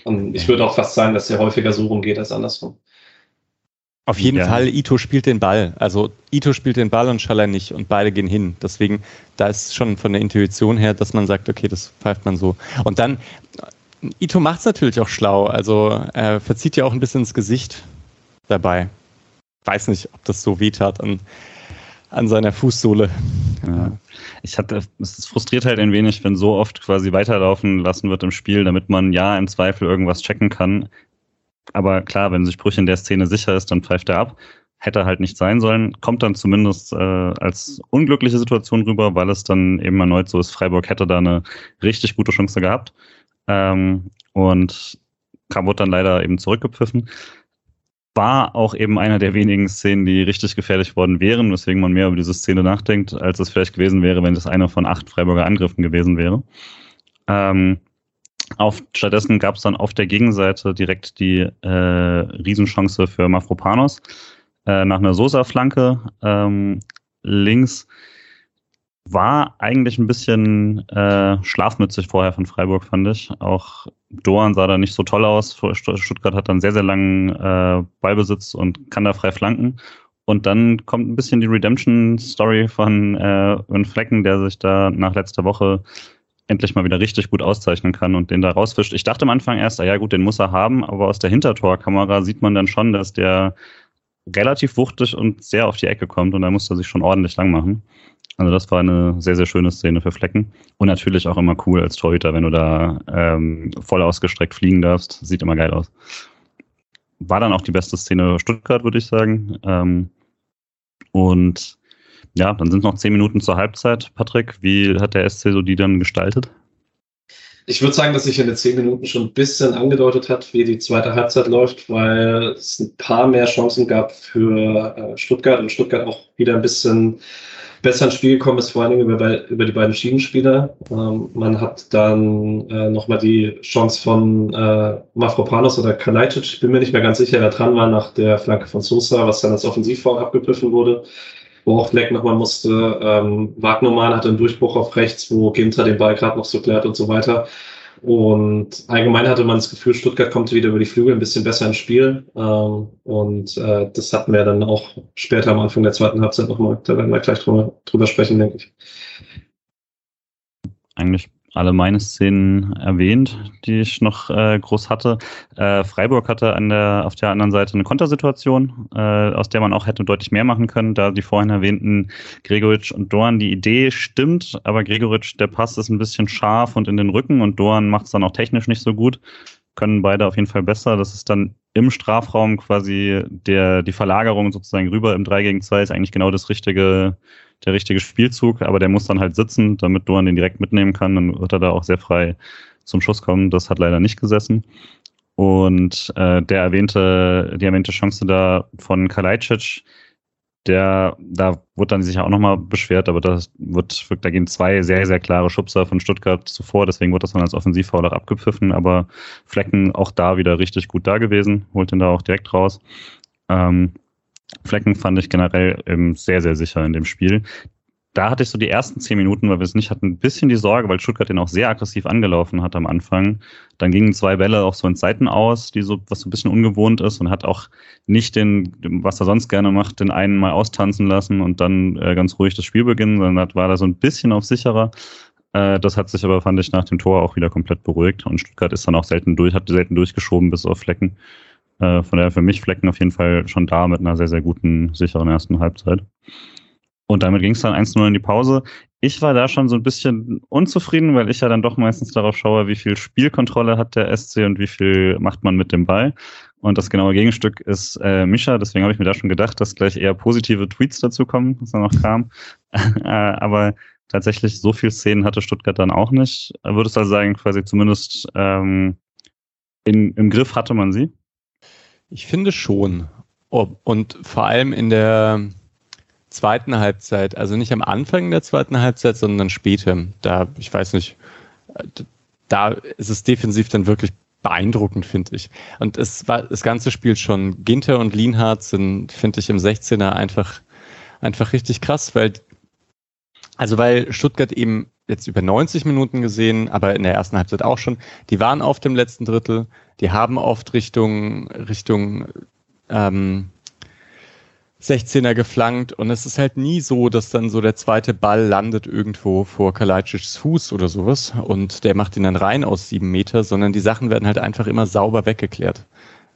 Und ich würde auch fast sagen, dass der häufiger so rumgeht als andersrum. Auf jeden ja. Fall, Ito spielt den Ball. Also Ito spielt den Ball und Schaller nicht und beide gehen hin. Deswegen, da ist schon von der Intuition her, dass man sagt, okay, das pfeift man so. Und dann, Ito macht es natürlich auch schlau. Also er verzieht ja auch ein bisschen ins Gesicht dabei. Weiß nicht, ob das so wehtat an, an seiner Fußsohle. Ja. Ich hatte, es frustriert halt ein wenig, wenn so oft quasi weiterlaufen lassen wird im Spiel, damit man ja im Zweifel irgendwas checken kann. Aber klar, wenn sich Brüch in der Szene sicher ist, dann pfeift er ab. Hätte halt nicht sein sollen. Kommt dann zumindest äh, als unglückliche Situation rüber, weil es dann eben erneut so ist, Freiburg hätte da eine richtig gute Chance gehabt. Ähm, und kam, wurde dann leider eben zurückgepfiffen. War auch eben einer der wenigen Szenen, die richtig gefährlich worden wären, weswegen man mehr über diese Szene nachdenkt, als es vielleicht gewesen wäre, wenn das einer von acht Freiburger Angriffen gewesen wäre. Ähm, auf, stattdessen gab es dann auf der Gegenseite direkt die äh, Riesenchance für Mafropanos äh, nach einer Sosa-Flanke ähm, links war eigentlich ein bisschen äh, schlafmützig vorher von Freiburg, fand ich. Auch Doan sah da nicht so toll aus. Stuttgart hat dann sehr, sehr langen äh, Ballbesitz und kann da frei flanken. Und dann kommt ein bisschen die Redemption-Story von äh, Flecken, der sich da nach letzter Woche endlich mal wieder richtig gut auszeichnen kann und den da rausfischt. Ich dachte am Anfang erst, ah ja gut, den muss er haben, aber aus der Hintertorkamera sieht man dann schon, dass der relativ wuchtig und sehr auf die Ecke kommt und da muss er sich schon ordentlich lang machen. Also das war eine sehr, sehr schöne Szene für Flecken. Und natürlich auch immer cool als Torhüter, wenn du da ähm, voll ausgestreckt fliegen darfst. Sieht immer geil aus. War dann auch die beste Szene Stuttgart, würde ich sagen. Ähm, und ja, dann sind noch zehn Minuten zur Halbzeit. Patrick, wie hat der SC so die dann gestaltet? Ich würde sagen, dass sich in den zehn Minuten schon ein bisschen angedeutet hat, wie die zweite Halbzeit läuft, weil es ein paar mehr Chancen gab für äh, Stuttgart und Stuttgart auch wieder ein bisschen besser ins Spiel gekommen ist, vor allen Dingen über, über die beiden Schiedenspieler. Ähm, man hat dann äh, nochmal die Chance von äh, Mafropanos oder Kalajdzic, ich bin mir nicht mehr ganz sicher, wer dran war nach der Flanke von Sosa, was dann als Offensivfoul abgepfiffen wurde, wo auch Leck nochmal musste. Ähm, Wagnermann hatte einen Durchbruch auf rechts, wo Ginter den Ball gerade noch so klärt und so weiter. Und allgemein hatte man das Gefühl, Stuttgart kommt wieder über die Flügel ein bisschen besser ins Spiel. Ähm, und äh, das hatten wir dann auch später am Anfang der zweiten Halbzeit nochmal. Da werden wir gleich drüber, drüber sprechen, denke ich. eigentlich alle meine Szenen erwähnt, die ich noch äh, groß hatte. Äh, Freiburg hatte an der, auf der anderen Seite eine Kontersituation, äh, aus der man auch hätte deutlich mehr machen können, da die vorhin erwähnten Gregoritsch und Dorn, die Idee stimmt, aber Gregoritsch, der Pass ist ein bisschen scharf und in den Rücken und Dorn macht es dann auch technisch nicht so gut. Können beide auf jeden Fall besser. Das ist dann im Strafraum quasi der, die Verlagerung sozusagen rüber im 3 gegen 2 ist eigentlich genau das richtige, der richtige Spielzug, aber der muss dann halt sitzen, damit Duan den direkt mitnehmen kann. Dann wird er da auch sehr frei zum Schuss kommen. Das hat leider nicht gesessen. Und äh, der erwähnte, die erwähnte Chance da von Kalajdzic, der, da wurde dann sich auch nochmal beschwert, aber das wird, da gehen zwei sehr, sehr klare Schubser von Stuttgart zuvor, deswegen wird das dann als Offensivfoul auch abgepfiffen, aber Flecken auch da wieder richtig gut da gewesen, holt ihn da auch direkt raus. Ähm, Flecken fand ich generell ähm, sehr, sehr sicher in dem Spiel. Da hatte ich so die ersten zehn Minuten, weil wir es nicht hatten, ein bisschen die Sorge, weil Stuttgart den auch sehr aggressiv angelaufen hat am Anfang. Dann gingen zwei Bälle auch so ins Seiten aus, die so, was so ein bisschen ungewohnt ist und hat auch nicht den, was er sonst gerne macht, den einen mal austanzen lassen und dann äh, ganz ruhig das Spiel beginnen, sondern war da so ein bisschen auf sicherer. Äh, das hat sich aber, fand ich, nach dem Tor auch wieder komplett beruhigt und Stuttgart ist dann auch selten durch, hat selten durchgeschoben bis auf Flecken. Äh, von daher für mich Flecken auf jeden Fall schon da mit einer sehr, sehr guten, sicheren ersten Halbzeit. Und damit ging es dann 1-0 in die Pause. Ich war da schon so ein bisschen unzufrieden, weil ich ja dann doch meistens darauf schaue, wie viel Spielkontrolle hat der SC und wie viel macht man mit dem Ball. Und das genaue Gegenstück ist äh, Mischa, deswegen habe ich mir da schon gedacht, dass gleich eher positive Tweets dazu kommen, was da noch kam. äh, aber tatsächlich so viel Szenen hatte Stuttgart dann auch nicht. Würdest du also sagen, quasi zumindest ähm, in, im Griff hatte man sie? Ich finde schon. Und vor allem in der zweiten Halbzeit, also nicht am Anfang der zweiten Halbzeit, sondern später. Da, ich weiß nicht, da ist es defensiv dann wirklich beeindruckend, finde ich. Und es war das ganze Spiel schon. Ginter und Lienhardt sind, finde ich, im 16er einfach, einfach richtig krass, weil, also weil Stuttgart eben jetzt über 90 Minuten gesehen, aber in der ersten Halbzeit auch schon, die waren auf dem letzten Drittel, die haben oft Richtung, Richtung ähm, 16er geflankt. Und es ist halt nie so, dass dann so der zweite Ball landet irgendwo vor Kalajdzic's Fuß oder sowas und der macht ihn dann rein aus sieben Meter, sondern die Sachen werden halt einfach immer sauber weggeklärt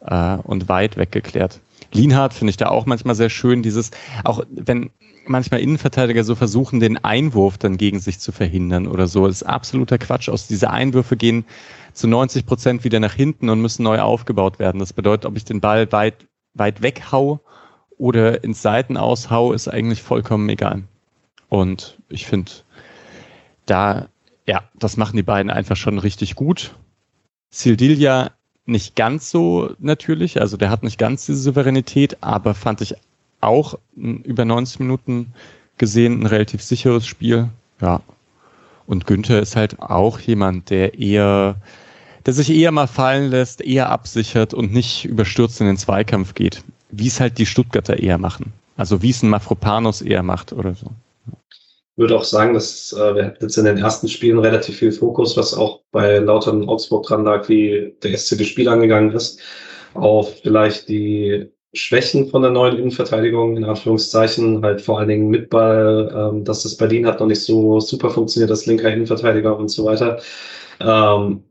äh, und weit weggeklärt. Lienhardt finde ich da auch manchmal sehr schön, dieses, auch wenn manchmal Innenverteidiger so versuchen, den Einwurf dann gegen sich zu verhindern oder so. Das ist absoluter Quatsch. Aus diese Einwürfe gehen zu 90 Prozent wieder nach hinten und müssen neu aufgebaut werden. Das bedeutet, ob ich den Ball weit, weit weg hau oder ins Seiten aushau, ist eigentlich vollkommen egal. Und ich finde, da, ja, das machen die beiden einfach schon richtig gut. Sildilia nicht ganz so natürlich, also der hat nicht ganz diese Souveränität, aber fand ich auch über 90 Minuten gesehen ein relativ sicheres Spiel. Ja. Und Günther ist halt auch jemand, der eher, der sich eher mal fallen lässt, eher absichert und nicht überstürzt in den Zweikampf geht. Wie es halt die Stuttgarter eher machen. Also wie es ein Mafropanos eher macht oder so. Würde auch sagen, dass äh, wir hatten jetzt in den ersten Spielen relativ viel Fokus, was auch bei Lautern Augsburg dran lag, wie der SC das Spiel angegangen ist, auf vielleicht die Schwächen von der neuen Innenverteidigung, in Anführungszeichen, halt vor allen Dingen mit Ball, ähm, dass das Berlin hat noch nicht so super funktioniert, das linker Innenverteidiger und so weiter. Ähm,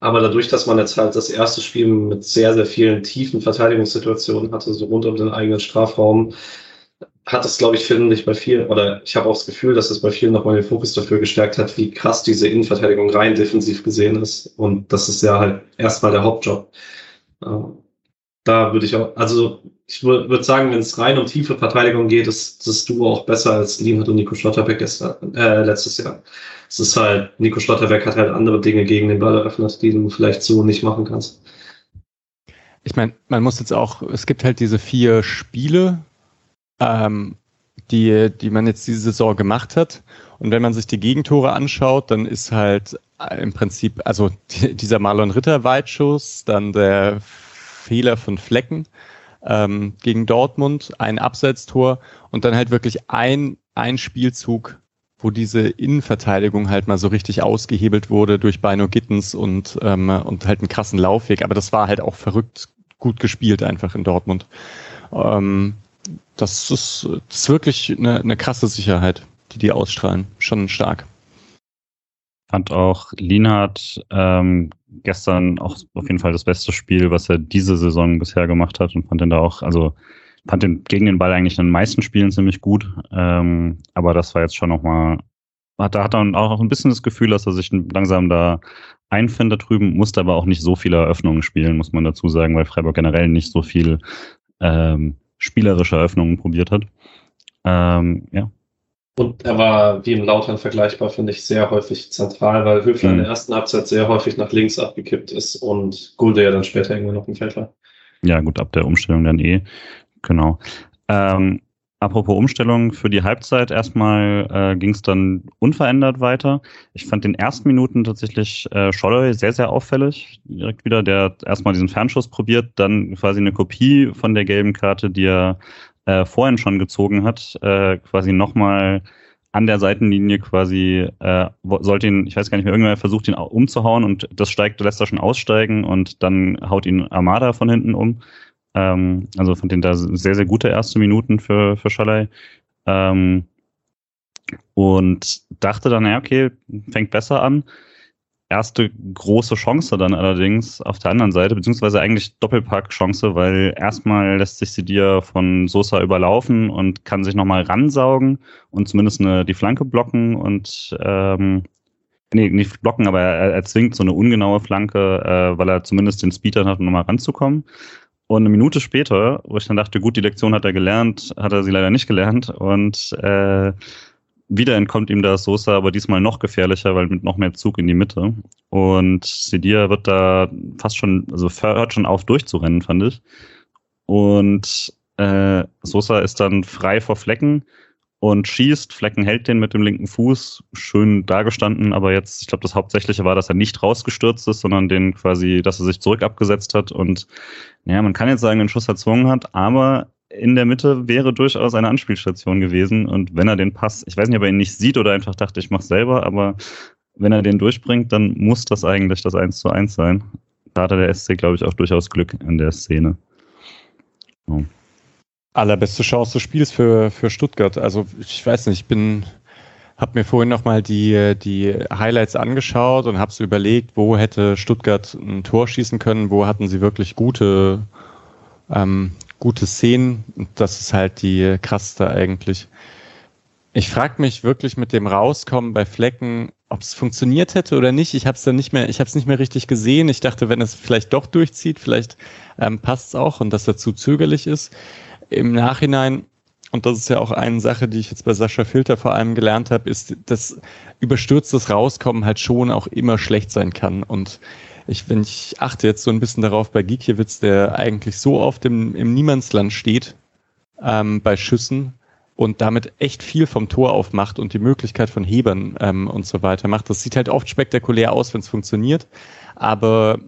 aber dadurch, dass man jetzt halt das erste Spiel mit sehr, sehr vielen tiefen Verteidigungssituationen hatte, so rund um den eigenen Strafraum, hat es, glaube ich, finde ich bei vielen, oder ich habe auch das Gefühl, dass es bei vielen nochmal den Fokus dafür gestärkt hat, wie krass diese Innenverteidigung rein defensiv gesehen ist. Und das ist ja halt erstmal der Hauptjob. Ähm, da würde ich auch, also ich würde sagen, wenn es rein um tiefe Verteidigung geht, ist das Duo auch besser als Lienhardt und Nico Schlotterbeck gestern, äh, letztes Jahr. Es ist halt, Nico Schlotterbeck hat halt andere Dinge gegen den Ball eröffnet, die du vielleicht so nicht machen kannst. Ich meine, man muss jetzt auch, es gibt halt diese vier Spiele, ähm, die, die man jetzt diese Saison gemacht hat. Und wenn man sich die Gegentore anschaut, dann ist halt im Prinzip, also dieser Marlon Ritter Weitschuss, dann der Fehler von Flecken ähm, gegen Dortmund, ein Abseitstor und dann halt wirklich ein, ein Spielzug, wo diese Innenverteidigung halt mal so richtig ausgehebelt wurde durch Bino Gittens und, ähm, und halt einen krassen Laufweg. Aber das war halt auch verrückt gut gespielt einfach in Dortmund. Ähm, das, ist, das ist wirklich eine, eine krasse Sicherheit, die die ausstrahlen. Schon stark. Fand auch Lienhardt ähm, gestern auch auf jeden Fall das beste Spiel, was er diese Saison bisher gemacht hat und fand ihn da auch, also fand den gegen den Ball eigentlich in den meisten Spielen ziemlich gut. Ähm, aber das war jetzt schon nochmal, hat, da hat er auch ein bisschen das Gefühl, dass er sich langsam da einfindet drüben, musste aber auch nicht so viele Eröffnungen spielen, muss man dazu sagen, weil Freiburg generell nicht so viel ähm, spielerische Eröffnungen probiert hat. Ähm, ja. Und er war wie im Lautern vergleichbar, finde ich, sehr häufig zentral, weil Höfler mhm. in der ersten Halbzeit sehr häufig nach links abgekippt ist und Gulde ja dann später irgendwann noch im Feld war. Ja, gut, ab der Umstellung dann eh. Genau. Ähm, apropos Umstellung für die Halbzeit, erstmal äh, ging es dann unverändert weiter. Ich fand den ersten Minuten tatsächlich äh, Scholler sehr, sehr auffällig. Direkt wieder, der erstmal diesen Fernschuss probiert, dann quasi eine Kopie von der gelben Karte, die er äh, vorhin schon gezogen hat, äh, quasi nochmal an der Seitenlinie quasi äh, sollte ihn, ich weiß gar nicht mehr, irgendwer versucht ihn umzuhauen und das steigt, lässt er schon aussteigen und dann haut ihn Armada von hinten um. Ähm, also fand den da sehr, sehr gute erste Minuten für, für Schalay. Ähm, und dachte dann, ja, okay, fängt besser an. Erste große Chance dann allerdings auf der anderen Seite, beziehungsweise eigentlich Doppelpack-Chance, weil erstmal lässt sich sie dir von Sosa überlaufen und kann sich nochmal ransaugen und zumindest eine, die Flanke blocken und ähm, nee, nicht blocken, aber er, er zwingt so eine ungenaue Flanke, äh, weil er zumindest den Speed dann hat, um nochmal ranzukommen. Und eine Minute später, wo ich dann dachte, gut, die Lektion hat er gelernt, hat er sie leider nicht gelernt. Und äh, wieder entkommt ihm da Sosa, aber diesmal noch gefährlicher, weil mit noch mehr Zug in die Mitte. Und Sidia wird da fast schon, also hört schon auf durchzurennen, fand ich. Und äh, Sosa ist dann frei vor Flecken und schießt. Flecken hält den mit dem linken Fuß, schön dargestanden, aber jetzt, ich glaube, das Hauptsächliche war, dass er nicht rausgestürzt ist, sondern den quasi, dass er sich zurück abgesetzt hat und ja, man kann jetzt sagen, den Schuss erzwungen hat, aber in der Mitte wäre durchaus eine Anspielstation gewesen und wenn er den Pass, ich weiß nicht, ob er ihn nicht sieht oder einfach dachte, ich mach's selber, aber wenn er den durchbringt, dann muss das eigentlich das 1 zu 1 sein. Da hatte der SC, glaube ich, auch durchaus Glück in der Szene. Oh allerbeste Chance des Spiels für, für Stuttgart. Also ich weiß nicht, ich bin, habe mir vorhin nochmal die, die Highlights angeschaut und habe so überlegt, wo hätte Stuttgart ein Tor schießen können, wo hatten sie wirklich gute, ähm, gute Szenen. Und das ist halt die krasseste eigentlich. Ich frage mich wirklich mit dem Rauskommen bei Flecken, ob es funktioniert hätte oder nicht. Ich habe es dann nicht mehr, ich habe es nicht mehr richtig gesehen. Ich dachte, wenn es vielleicht doch durchzieht, vielleicht ähm, passt es auch und dass er zu zögerlich ist im Nachhinein, und das ist ja auch eine Sache, die ich jetzt bei Sascha Filter vor allem gelernt habe, ist, dass überstürztes Rauskommen halt schon auch immer schlecht sein kann. Und ich, wenn ich achte jetzt so ein bisschen darauf bei Gikiewicz, der eigentlich so oft im, im Niemandsland steht ähm, bei Schüssen und damit echt viel vom Tor aufmacht und die Möglichkeit von Hebern ähm, und so weiter macht. Das sieht halt oft spektakulär aus, wenn es funktioniert. Aber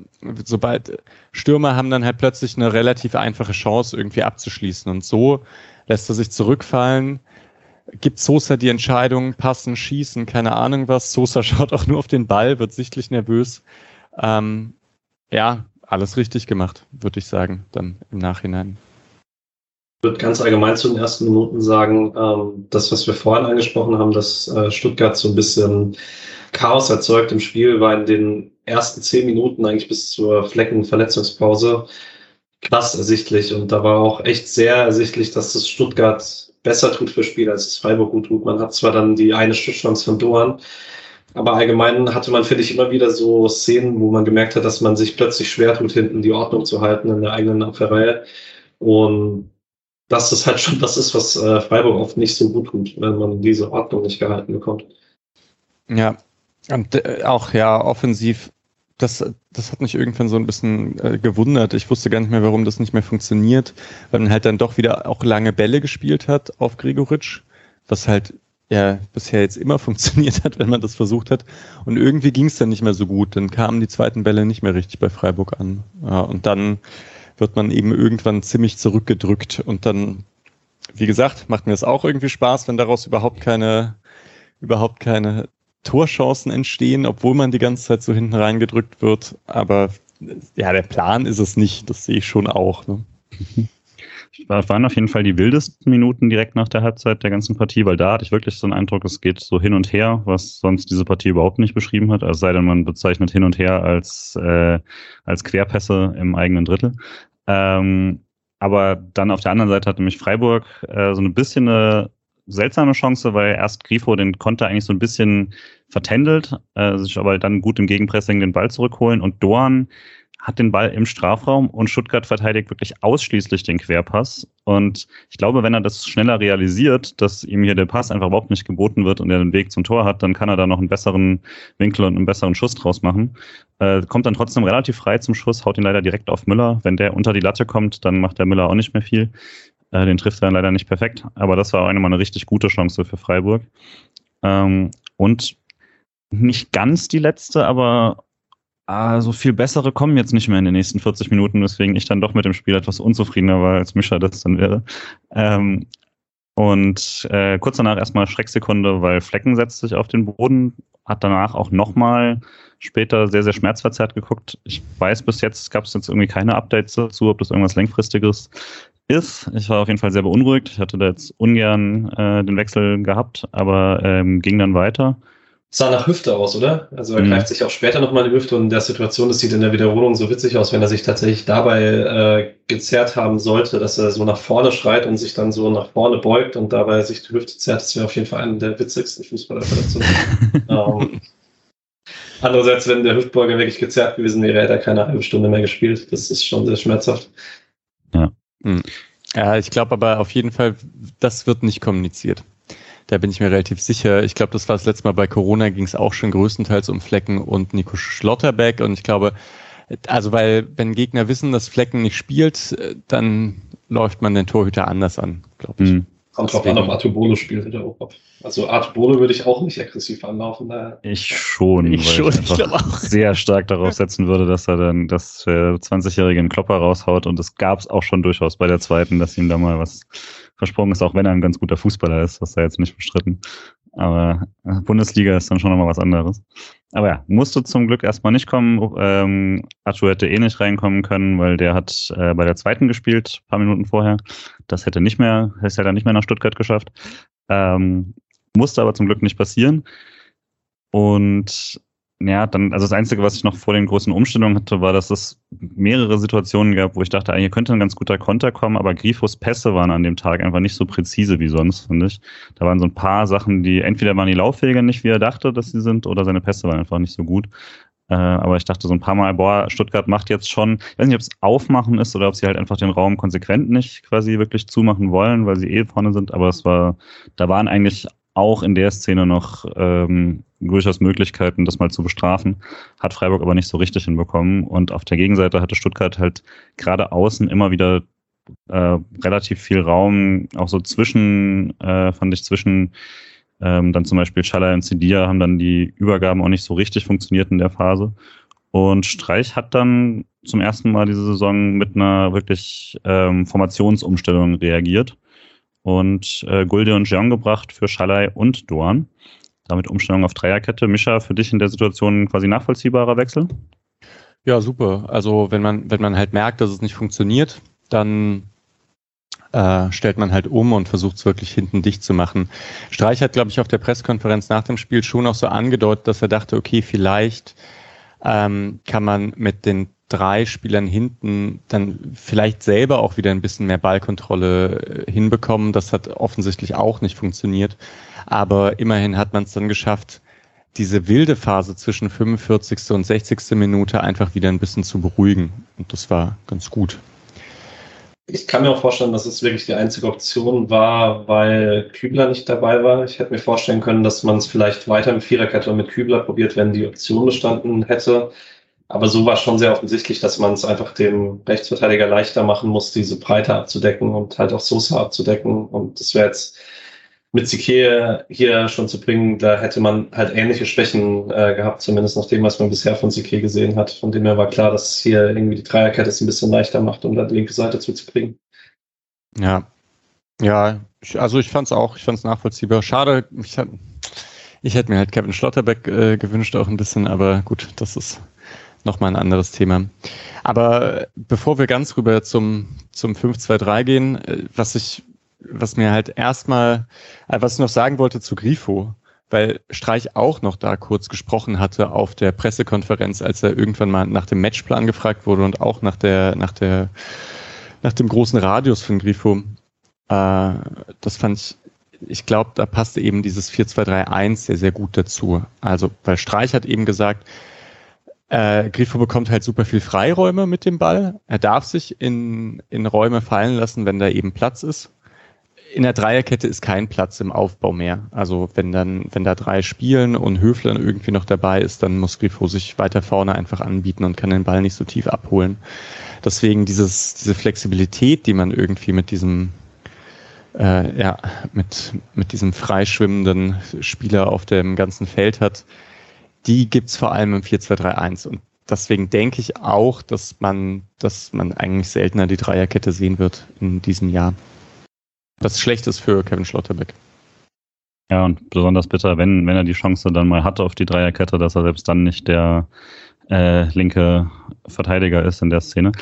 sobald Stürmer haben dann halt plötzlich eine relativ einfache Chance, irgendwie abzuschließen. Und so lässt er sich zurückfallen, gibt Sosa die Entscheidung, passen, schießen, keine Ahnung was. Sosa schaut auch nur auf den Ball, wird sichtlich nervös. Ähm, ja, alles richtig gemacht, würde ich sagen, dann im Nachhinein. Ich würde ganz allgemein zu den ersten Minuten sagen, ähm, das, was wir vorhin angesprochen haben, dass äh, Stuttgart so ein bisschen Chaos erzeugt im Spiel, war in den ersten zehn Minuten eigentlich bis zur Fleckenverletzungspause krass ersichtlich. Und da war auch echt sehr ersichtlich, dass das Stuttgart besser tut für Spiel, als es Freiburg gut tut. Man hat zwar dann die eine Stützchance von Doan, aber allgemein hatte man, finde ich, immer wieder so Szenen, wo man gemerkt hat, dass man sich plötzlich schwer tut, hinten die Ordnung zu halten in der eigenen Abwehrreihe. Und dass das halt schon das ist, was äh, Freiburg oft nicht so gut tut, wenn man diese Ordnung nicht gehalten bekommt. Ja, und äh, auch ja, offensiv, das, das hat mich irgendwann so ein bisschen äh, gewundert. Ich wusste gar nicht mehr, warum das nicht mehr funktioniert, weil man halt dann doch wieder auch lange Bälle gespielt hat auf Gregoritsch, was halt ja bisher jetzt immer funktioniert hat, wenn man das versucht hat. Und irgendwie ging es dann nicht mehr so gut. Dann kamen die zweiten Bälle nicht mehr richtig bei Freiburg an. Ja, und dann wird man eben irgendwann ziemlich zurückgedrückt. Und dann, wie gesagt, macht mir das auch irgendwie Spaß, wenn daraus überhaupt keine, überhaupt keine Torchancen entstehen, obwohl man die ganze Zeit so hinten reingedrückt wird. Aber ja, der Plan ist es nicht. Das sehe ich schon auch. Ne? waren auf jeden Fall die wildesten Minuten direkt nach der Halbzeit der ganzen Partie, weil da hatte ich wirklich so einen Eindruck, es geht so hin und her, was sonst diese Partie überhaupt nicht beschrieben hat. Also sei denn, man bezeichnet hin und her als, äh, als Querpässe im eigenen Drittel. Ähm, aber dann auf der anderen Seite hatte mich Freiburg äh, so ein bisschen eine seltsame Chance, weil erst Grifo den konnte eigentlich so ein bisschen vertändelt, äh, sich aber dann gut im Gegenpressing den Ball zurückholen und Dorn hat den Ball im Strafraum und Stuttgart verteidigt wirklich ausschließlich den Querpass. Und ich glaube, wenn er das schneller realisiert, dass ihm hier der Pass einfach überhaupt nicht geboten wird und er den Weg zum Tor hat, dann kann er da noch einen besseren Winkel und einen besseren Schuss draus machen. Äh, kommt dann trotzdem relativ frei zum Schuss, haut ihn leider direkt auf Müller. Wenn der unter die Latte kommt, dann macht der Müller auch nicht mehr viel. Äh, den trifft er leider nicht perfekt, aber das war auch einmal eine richtig gute Chance für Freiburg. Ähm, und nicht ganz die letzte, aber ah, so viel bessere kommen jetzt nicht mehr in den nächsten 40 Minuten, weswegen ich dann doch mit dem Spiel etwas unzufriedener war, als Mischa das dann wäre. Ähm, und äh, kurz danach erstmal Schrecksekunde, weil Flecken setzt sich auf den Boden, hat danach auch nochmal später sehr, sehr schmerzverzerrt geguckt. Ich weiß bis jetzt gab es jetzt irgendwie keine Updates dazu, ob das irgendwas Längfristiges ist. Ich war auf jeden Fall sehr beunruhigt. Ich hatte da jetzt ungern äh, den Wechsel gehabt, aber ähm, ging dann weiter sah nach Hüfte aus, oder? Also er mhm. greift sich auch später nochmal die Hüfte und in der Situation, das sieht in der Wiederholung so witzig aus, wenn er sich tatsächlich dabei äh, gezerrt haben sollte, dass er so nach vorne schreit und sich dann so nach vorne beugt und dabei sich die Hüfte zerrt. Das wäre auf jeden Fall eine der witzigsten Fußballerverletzungen. ähm, andererseits, wenn der Hüftbeuger wirklich gezerrt gewesen wäre, hätte er keine halbe Stunde mehr gespielt. Das ist schon sehr schmerzhaft. Ja. Hm. Ja, ich glaube aber auf jeden Fall, das wird nicht kommuniziert. Da bin ich mir relativ sicher. Ich glaube, das war das letzte Mal bei Corona, ging es auch schon größtenteils um Flecken und Nico Schlotterbeck. Und ich glaube, also weil, wenn Gegner wissen, dass Flecken nicht spielt, dann läuft man den Torhüter anders an, glaube ich. Mhm. Kommt drauf an, ob Artubolo spielt oder ob. Also Artubolo würde ich auch nicht aggressiv anlaufen. Daher. Ich schon, ich weil schon, ich, ich auch. sehr stark darauf setzen würde, dass er dann das 20-jährigen Klopper raushaut. Und das gab es auch schon durchaus bei der zweiten, dass ihm da mal was versprungen ist, auch wenn er ein ganz guter Fußballer ist, was er jetzt nicht bestritten. Aber äh, Bundesliga ist dann schon nochmal was anderes. Aber ja, musste zum Glück erstmal nicht kommen. Ähm, Achu hätte eh nicht reinkommen können, weil der hat äh, bei der zweiten gespielt, paar Minuten vorher. Das hätte nicht mehr, das hätte er nicht mehr nach Stuttgart geschafft. Ähm, musste aber zum Glück nicht passieren. Und ja, dann, also das Einzige, was ich noch vor den großen Umstellungen hatte, war, dass es mehrere Situationen gab, wo ich dachte, hier könnte ein ganz guter Konter kommen, aber Grifos Pässe waren an dem Tag einfach nicht so präzise wie sonst, finde ich. Da waren so ein paar Sachen, die entweder waren die Laufwege nicht, wie er dachte, dass sie sind, oder seine Pässe waren einfach nicht so gut. Äh, aber ich dachte so ein paar Mal, boah, Stuttgart macht jetzt schon, ich weiß nicht, ob es aufmachen ist oder ob sie halt einfach den Raum konsequent nicht quasi wirklich zumachen wollen, weil sie eh vorne sind, aber es war, da waren eigentlich auch in der Szene noch ähm, durchaus Möglichkeiten, das mal zu bestrafen. Hat Freiburg aber nicht so richtig hinbekommen. Und auf der Gegenseite hatte Stuttgart halt gerade außen immer wieder äh, relativ viel Raum, auch so zwischen, äh, fand ich zwischen ähm, dann zum Beispiel Schaller und Cedia haben dann die Übergaben auch nicht so richtig funktioniert in der Phase. Und Streich hat dann zum ersten Mal diese Saison mit einer wirklich ähm, Formationsumstellung reagiert und äh, Gulde und Jean gebracht für Schalay und Dorn. Damit Umstellung auf Dreierkette. Mischa, für dich in der Situation quasi nachvollziehbarer Wechsel? Ja, super. Also wenn man, wenn man halt merkt, dass es nicht funktioniert, dann äh, stellt man halt um und versucht es wirklich hinten dicht zu machen. Streich hat, glaube ich, auf der Pressekonferenz nach dem Spiel schon auch so angedeutet, dass er dachte, okay, vielleicht ähm, kann man mit den drei Spielern hinten dann vielleicht selber auch wieder ein bisschen mehr Ballkontrolle äh, hinbekommen. Das hat offensichtlich auch nicht funktioniert. Aber immerhin hat man es dann geschafft, diese wilde Phase zwischen 45. und 60. Minute einfach wieder ein bisschen zu beruhigen. Und das war ganz gut. Ich kann mir auch vorstellen, dass es wirklich die einzige Option war, weil Kübler nicht dabei war. Ich hätte mir vorstellen können, dass man es vielleicht weiter mit Viererkette mit Kübler probiert, wenn die Option bestanden hätte. Aber so war schon sehr offensichtlich, dass man es einfach dem Rechtsverteidiger leichter machen muss, diese Breite abzudecken und halt auch Sosa abzudecken. Und das wäre jetzt mit Sique hier schon zu bringen, da hätte man halt ähnliche Schwächen äh, gehabt, zumindest nach dem, was man bisher von Sique gesehen hat. Von dem her war klar, dass hier irgendwie die Dreierkette es ein bisschen leichter macht, um da die linke Seite zuzubringen. Ja, ja, also ich fand es auch, ich fand es nachvollziehbar. Schade, ich, ich hätte mir halt Kevin Schlotterbeck äh, gewünscht auch ein bisschen, aber gut, das ist nochmal ein anderes Thema. Aber bevor wir ganz rüber zum, zum 5-2-3 gehen, äh, was ich, was mir halt erstmal, äh, was ich noch sagen wollte zu Grifo, weil Streich auch noch da kurz gesprochen hatte auf der Pressekonferenz, als er irgendwann mal nach dem Matchplan gefragt wurde und auch nach der, nach der, nach dem großen Radius von Grifo. Äh, das fand ich, ich glaube, da passte eben dieses 4-2-3-1 sehr, sehr gut dazu. Also, weil Streich hat eben gesagt, äh, Grifo bekommt halt super viel Freiräume mit dem Ball. Er darf sich in, in Räume fallen lassen, wenn da eben Platz ist. In der Dreierkette ist kein Platz im Aufbau mehr. Also wenn dann, wenn da drei spielen und Höfler irgendwie noch dabei ist, dann muss Grifo sich weiter vorne einfach anbieten und kann den Ball nicht so tief abholen. Deswegen dieses, diese Flexibilität, die man irgendwie mit diesem äh, ja, mit, mit diesem freischwimmenden Spieler auf dem ganzen Feld hat, die gibt's vor allem im 4-2-3-1. Und deswegen denke ich auch, dass man, dass man eigentlich seltener die Dreierkette sehen wird in diesem Jahr. Was schlecht ist für Kevin Schlotterbeck. Ja, und besonders bitter, wenn, wenn er die Chance dann mal hatte auf die Dreierkette, dass er selbst dann nicht der äh, linke Verteidiger ist in der Szene.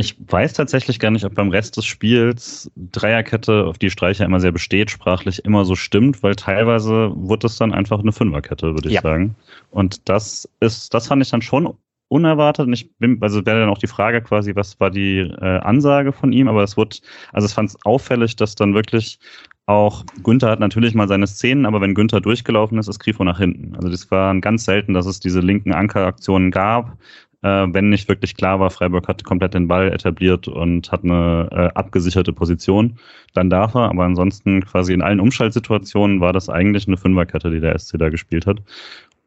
Ich weiß tatsächlich gar nicht, ob beim Rest des Spiels Dreierkette, auf die Streicher immer sehr besteht, sprachlich immer so stimmt, weil teilweise wurde es dann einfach eine Fünferkette, würde ich ja. sagen. Und das ist, das fand ich dann schon unerwartet. Und ich bin, also wäre dann auch die Frage quasi, was war die äh, Ansage von ihm, aber es wurde, also es fand es auffällig, dass dann wirklich auch Günther hat natürlich mal seine Szenen, aber wenn Günther durchgelaufen ist, ist Grifo nach hinten. Also das war ganz selten, dass es diese linken Ankeraktionen gab äh, wenn nicht wirklich klar war, Freiburg hat komplett den Ball etabliert und hat eine äh, abgesicherte Position, dann darf er. Aber ansonsten quasi in allen Umschaltsituationen war das eigentlich eine Fünferkette, die der SC da gespielt hat.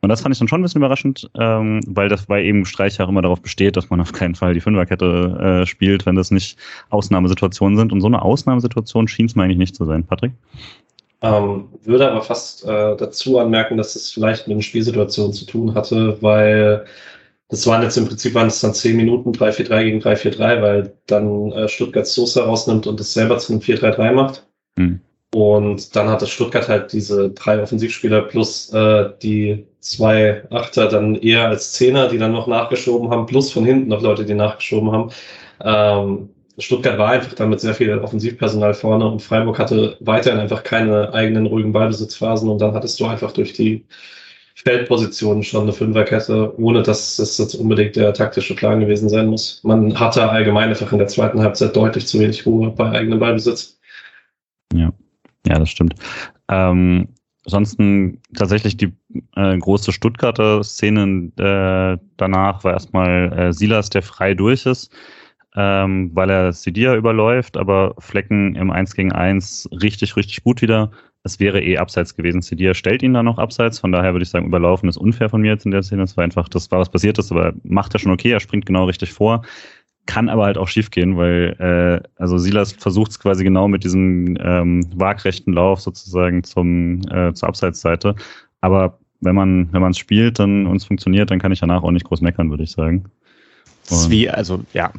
Und das fand ich dann schon ein bisschen überraschend, ähm, weil das bei eben Streich auch immer darauf besteht, dass man auf keinen Fall die Fünferkette äh, spielt, wenn das nicht Ausnahmesituationen sind. Und so eine Ausnahmesituation schien es mir eigentlich nicht zu sein. Patrick? Ähm, würde aber fast äh, dazu anmerken, dass es vielleicht mit einer Spielsituation zu tun hatte, weil das waren jetzt im Prinzip waren es dann zehn Minuten 3-4-3 gegen 3-4-3, weil dann äh, Stuttgart Sosa rausnimmt und es selber zu einem 4-3-3 macht. Mhm. Und dann hat das Stuttgart halt diese drei Offensivspieler plus äh, die zwei Achter dann eher als Zehner, die dann noch nachgeschoben haben, plus von hinten noch Leute, die nachgeschoben haben. Ähm, Stuttgart war einfach damit sehr viel Offensivpersonal vorne und Freiburg hatte weiterhin einfach keine eigenen ruhigen Ballbesitzphasen und dann hattest du einfach durch die Feldpositionen schon eine Fünferkette, ohne dass das jetzt unbedingt der taktische Plan gewesen sein muss. Man hatte allgemein einfach in der zweiten Halbzeit deutlich zu wenig Ruhe bei eigenem Ballbesitz. Ja, ja, das stimmt. Ähm, ansonsten tatsächlich die äh, große Stuttgarter Szene äh, danach war erstmal äh, Silas, der frei durch ist, ähm, weil er Sidia überläuft, aber Flecken im 1 gegen 1 richtig, richtig gut wieder es wäre eh abseits gewesen. Cedia stellt ihn da noch abseits, von daher würde ich sagen, überlaufen ist unfair von mir jetzt in der Szene. Das war einfach, das war was passiert ist, aber macht er schon okay, er springt genau richtig vor. Kann aber halt auch schief gehen, weil äh, also Silas versucht es quasi genau mit diesem ähm, waagrechten Lauf sozusagen zum äh, zur Abseitsseite. Aber wenn man wenn man es spielt, dann uns funktioniert, dann kann ich danach auch nicht groß meckern, würde ich sagen. Und wie, also ja,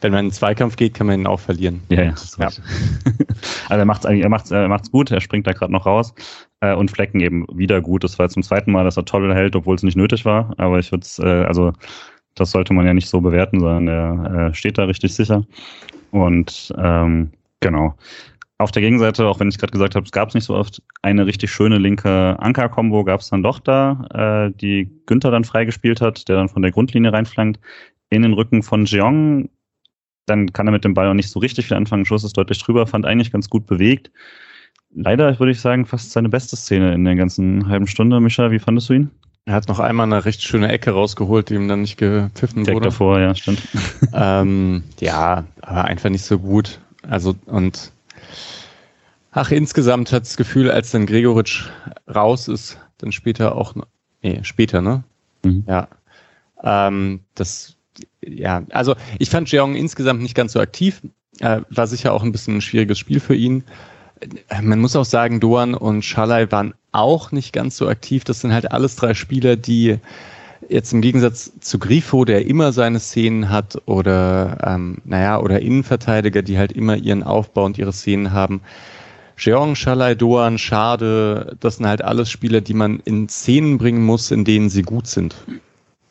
wenn man in den Zweikampf geht, kann man ihn auch verlieren. Ja, ja. ja. also er macht es er macht's, er macht's gut, er springt da gerade noch raus. Äh, und Flecken eben wieder gut. Das war zum zweiten Mal, dass er toll hält, obwohl es nicht nötig war. Aber ich würde es, äh, also das sollte man ja nicht so bewerten, sondern er äh, steht da richtig sicher. Und ähm, genau. Auf der Gegenseite, auch wenn ich gerade gesagt habe, es gab es nicht so oft, eine richtig schöne linke Anker-Kombo gab es dann doch da, äh, die Günther dann freigespielt hat, der dann von der Grundlinie reinflankt, in den Rücken von Jeong, dann kann er mit dem Ball auch nicht so richtig viel anfangen. Schuss ist deutlich drüber, fand eigentlich ganz gut bewegt. Leider würde ich sagen, fast seine beste Szene in der ganzen halben Stunde. Micha, wie fandest du ihn? Er hat noch einmal eine recht schöne Ecke rausgeholt, die ihm dann nicht gepfiffen Direkt wurde. davor, ja, stimmt. ähm, ja, aber einfach nicht so gut. Also, und ach, insgesamt hat das Gefühl, als dann Gregoritsch raus ist, dann später auch, nee, später, ne? Mhm. Ja. Ähm, das ja, also ich fand Jeong insgesamt nicht ganz so aktiv. Äh, war sicher auch ein bisschen ein schwieriges Spiel für ihn. Äh, man muss auch sagen, Doan und Schalai waren auch nicht ganz so aktiv. Das sind halt alles drei Spieler, die jetzt im Gegensatz zu Grifo, der immer seine Szenen hat, oder ähm, naja, oder Innenverteidiger, die halt immer ihren Aufbau und ihre Szenen haben. Jeong, Schalai, Doan, Schade, das sind halt alles Spieler, die man in Szenen bringen muss, in denen sie gut sind.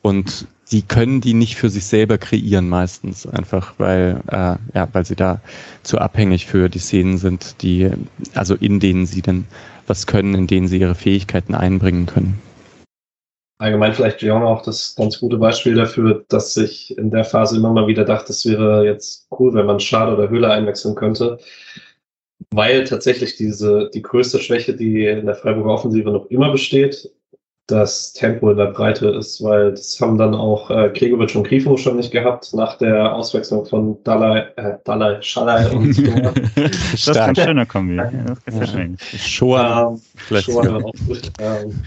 Und die können die nicht für sich selber kreieren meistens, einfach weil, äh, ja, weil sie da zu abhängig für die Szenen sind, die, also in denen sie dann was können, in denen sie ihre Fähigkeiten einbringen können. Allgemein vielleicht Jeong auch das ganz gute Beispiel dafür, dass ich in der Phase immer mal wieder dachte, es wäre jetzt cool, wenn man Schade oder Höhle einwechseln könnte. Weil tatsächlich diese, die größte Schwäche, die in der Freiburger Offensive noch immer besteht, das Tempo in der Breite ist, weil das haben dann auch äh, Gregovic und Grifo schon nicht gehabt nach der Auswechslung von Dalai, äh, Dalai, Schalai und Das ist ein schöner Kombi. Ja, das gefällt mir. Shoah. Ähm, Shoah auch gut. Ähm,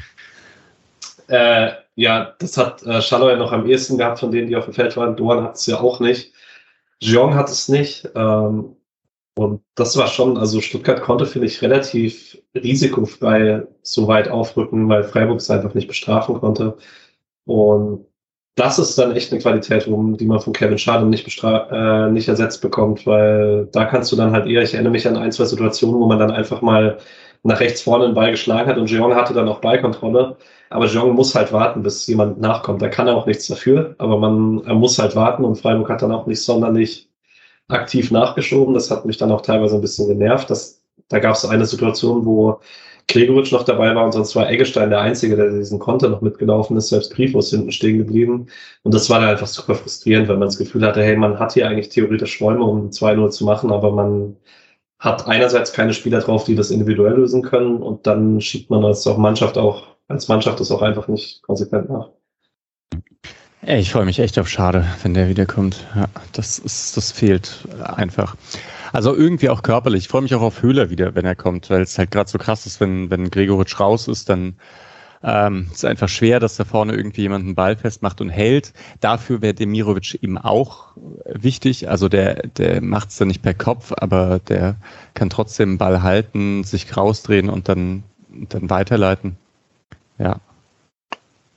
äh, ja, das hat äh, Schalai noch am ehesten gehabt von denen, die auf dem Feld waren. Doan hat es ja auch nicht. Jeong hat es nicht. Ähm, und das war schon, also Stuttgart konnte, finde ich, relativ risikofrei so weit aufrücken, weil Freiburg es einfach nicht bestrafen konnte. Und das ist dann echt eine Qualität, die man von Kevin Schade nicht, äh, nicht ersetzt bekommt, weil da kannst du dann halt eher, ich erinnere mich an ein, zwei Situationen, wo man dann einfach mal nach rechts vorne den Ball geschlagen hat und Jeong hatte dann auch Ballkontrolle. Aber Jeong muss halt warten, bis jemand nachkommt. Da kann er auch nichts dafür, aber man er muss halt warten und Freiburg hat dann auch nicht sonderlich aktiv nachgeschoben. Das hat mich dann auch teilweise ein bisschen genervt. Das, da gab es eine Situation, wo Gregoritsch noch dabei war und sonst war Eggestein der Einzige, der diesen Konter noch mitgelaufen ist. Selbst Grifos hinten stehen geblieben. Und das war dann einfach super frustrierend, weil man das Gefühl hatte, hey, man hat hier eigentlich theoretisch Räume, um 2-0 zu machen, aber man hat einerseits keine Spieler drauf, die das individuell lösen können und dann schiebt man als auch Mannschaft auch, als Mannschaft das auch einfach nicht konsequent nach. Ey, ich freue mich echt auf Schade, wenn der wiederkommt. Ja, das ist, das fehlt einfach. Also irgendwie auch körperlich. Ich freue mich auch auf Höhler wieder, wenn er kommt, weil es halt gerade so krass ist, wenn, wenn Gregoritsch raus ist, dann ähm, ist einfach schwer, dass da vorne irgendwie jemand einen Ball festmacht und hält. Dafür wäre Demirovic eben auch wichtig. Also der, der macht es dann nicht per Kopf, aber der kann trotzdem den Ball halten, sich rausdrehen und dann, dann weiterleiten. Ja.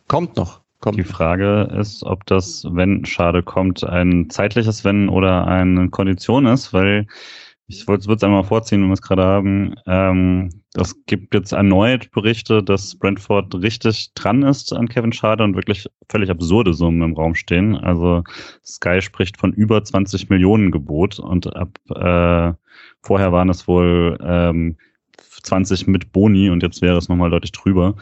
Kommt noch. Kommt. Die Frage ist, ob das, wenn Schade kommt, ein zeitliches Wenn oder eine Kondition ist, weil ich würde es einmal vorziehen, wenn wir es gerade haben. Ähm, gibt jetzt erneut Berichte, dass Brentford richtig dran ist an Kevin Schade und wirklich völlig absurde Summen im Raum stehen. Also Sky spricht von über 20 Millionen Gebot und ab äh, vorher waren es wohl ähm, 20 mit Boni und jetzt wäre es nochmal deutlich drüber.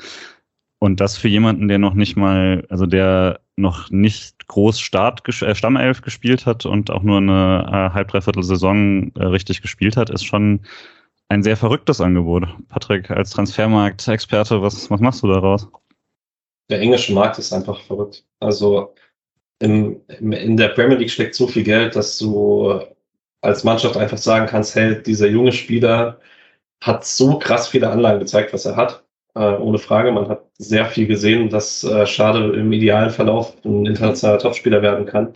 Und das für jemanden, der noch nicht mal, also der noch nicht groß Start, äh, Stammelf gespielt hat und auch nur eine äh, halb, dreiviertel Saison äh, richtig gespielt hat, ist schon ein sehr verrücktes Angebot. Patrick, als Transfermarkt-Experte, was, was machst du daraus? Der englische Markt ist einfach verrückt. Also im, im, in der Premier League steckt so viel Geld, dass du als Mannschaft einfach sagen kannst, hey, dieser junge Spieler hat so krass viele Anlagen gezeigt, was er hat äh, ohne Frage. Man hat sehr viel gesehen, dass äh, Schade im idealen Verlauf ein internationaler Topspieler werden kann.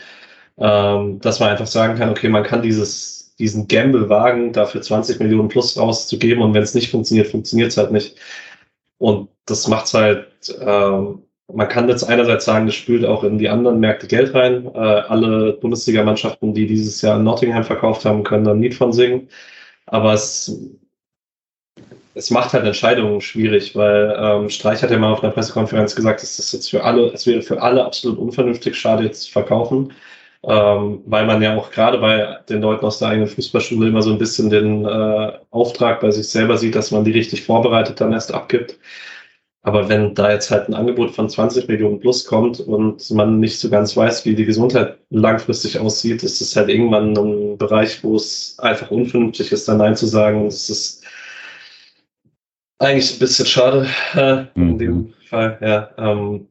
Ähm, dass man einfach sagen kann, okay, man kann dieses, diesen Gamble wagen, dafür 20 Millionen plus rauszugeben und wenn es nicht funktioniert, funktioniert es halt nicht. Und das macht's halt, ähm, man kann jetzt einerseits sagen, das spült auch in die anderen Märkte Geld rein. Äh, alle Bundesliga-Mannschaften, die dieses Jahr in Nottingham verkauft haben, können da ein Lied von singen. Aber es es macht halt Entscheidungen schwierig, weil ähm, Streich hat ja mal auf einer Pressekonferenz gesagt, dass das jetzt für alle, es wäre für alle absolut unvernünftig, Schade jetzt zu verkaufen, ähm, weil man ja auch gerade bei den Leuten aus der eigenen Fußballschule immer so ein bisschen den äh, Auftrag bei sich selber sieht, dass man die richtig vorbereitet dann erst abgibt. Aber wenn da jetzt halt ein Angebot von 20 Millionen plus kommt und man nicht so ganz weiß, wie die Gesundheit langfristig aussieht, ist es halt irgendwann ein Bereich, wo es einfach unvernünftig ist, dann Nein zu sagen. Es ist eigentlich ein bisschen schade äh, in mhm. dem Fall, ja. Ähm,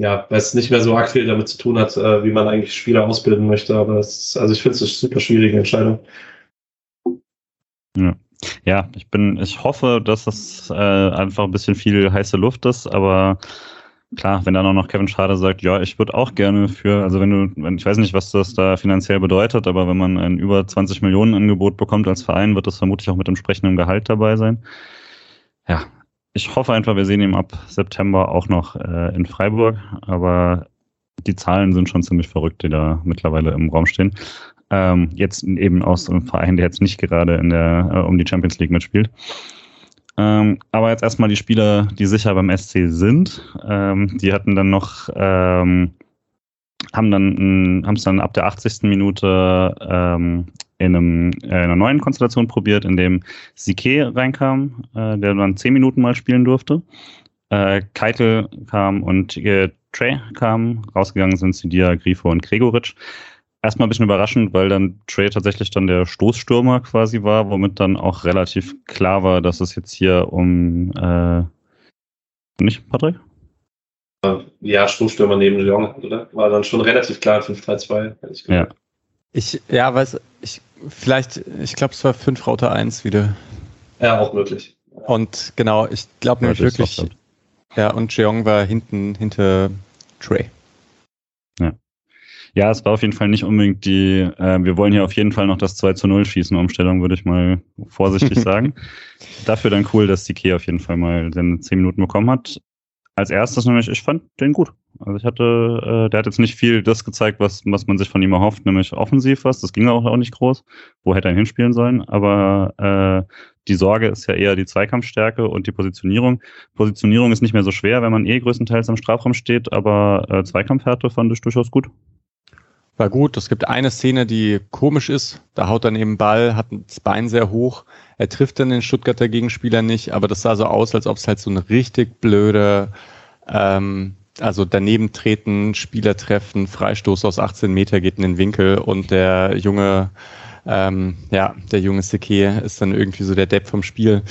ja, weil es nicht mehr so arg viel damit zu tun hat, äh, wie man eigentlich Spieler ausbilden möchte. Aber es, also ich finde es eine super schwierige Entscheidung. Ja. ja, ich bin, ich hoffe, dass das äh, einfach ein bisschen viel heiße Luft ist, aber klar, wenn dann auch noch Kevin Schade sagt, ja, ich würde auch gerne für, also wenn du, wenn, ich weiß nicht, was das da finanziell bedeutet, aber wenn man ein über 20 Millionen Angebot bekommt als Verein, wird das vermutlich auch mit entsprechendem Gehalt dabei sein ja, ich hoffe einfach, wir sehen ihn ab September auch noch äh, in Freiburg, aber die Zahlen sind schon ziemlich verrückt, die da mittlerweile im Raum stehen. Ähm, jetzt eben aus einem Verein, der jetzt nicht gerade in der äh, um die Champions League mitspielt. Ähm, aber jetzt erstmal die Spieler, die sicher beim SC sind. Ähm, die hatten dann noch ähm, haben dann haben es dann ab der 80. Minute ähm, in, einem, äh, in einer neuen Konstellation probiert, in dem Sike reinkam, äh, der dann 10 Minuten mal spielen durfte. Äh, Keitel kam und äh, Trey kam. Rausgegangen sind Sidia, Grifo und Gregoritsch. Erstmal ein bisschen überraschend, weil dann Trey tatsächlich dann der Stoßstürmer quasi war, womit dann auch relativ klar war, dass es jetzt hier um äh, nicht, Patrick? Ja, Stoßstürmer neben Lyon, oder? War dann schon relativ klar 5-3-2, Ja. Ich, ja, weiß, ich, vielleicht, ich glaube, es war 5 Router 1 wieder. Ja, auch möglich. Und genau, ich glaube nämlich wirklich, ja, und Jeong war hinten, hinter Trey. Ja. Ja, es war auf jeden Fall nicht unbedingt die, äh, wir wollen hier auf jeden Fall noch das 2 zu 0 schießen, Umstellung, würde ich mal vorsichtig sagen. Dafür dann cool, dass die Key auf jeden Fall mal seine 10 Minuten bekommen hat. Als erstes nämlich, ich fand den gut. Also ich hatte, äh, der hat jetzt nicht viel das gezeigt, was, was man sich von ihm erhofft, nämlich offensiv was. Das ging auch, auch nicht groß. Wo hätte er hinspielen sollen? Aber äh, die Sorge ist ja eher die Zweikampfstärke und die Positionierung. Positionierung ist nicht mehr so schwer, wenn man eh größtenteils am Strafraum steht, aber äh, Zweikampfhärte fand ich durchaus gut. War gut. Es gibt eine Szene, die komisch ist. Da haut er neben Ball, hat das Bein sehr hoch. Er trifft dann den Stuttgarter Gegenspieler nicht, aber das sah so aus, als ob es halt so ein richtig blöder ähm, also daneben treten, Spieler treffen, Freistoß aus 18 Meter geht in den Winkel und der junge, ähm, ja, der junge Seke ist dann irgendwie so der Depp vom Spiel.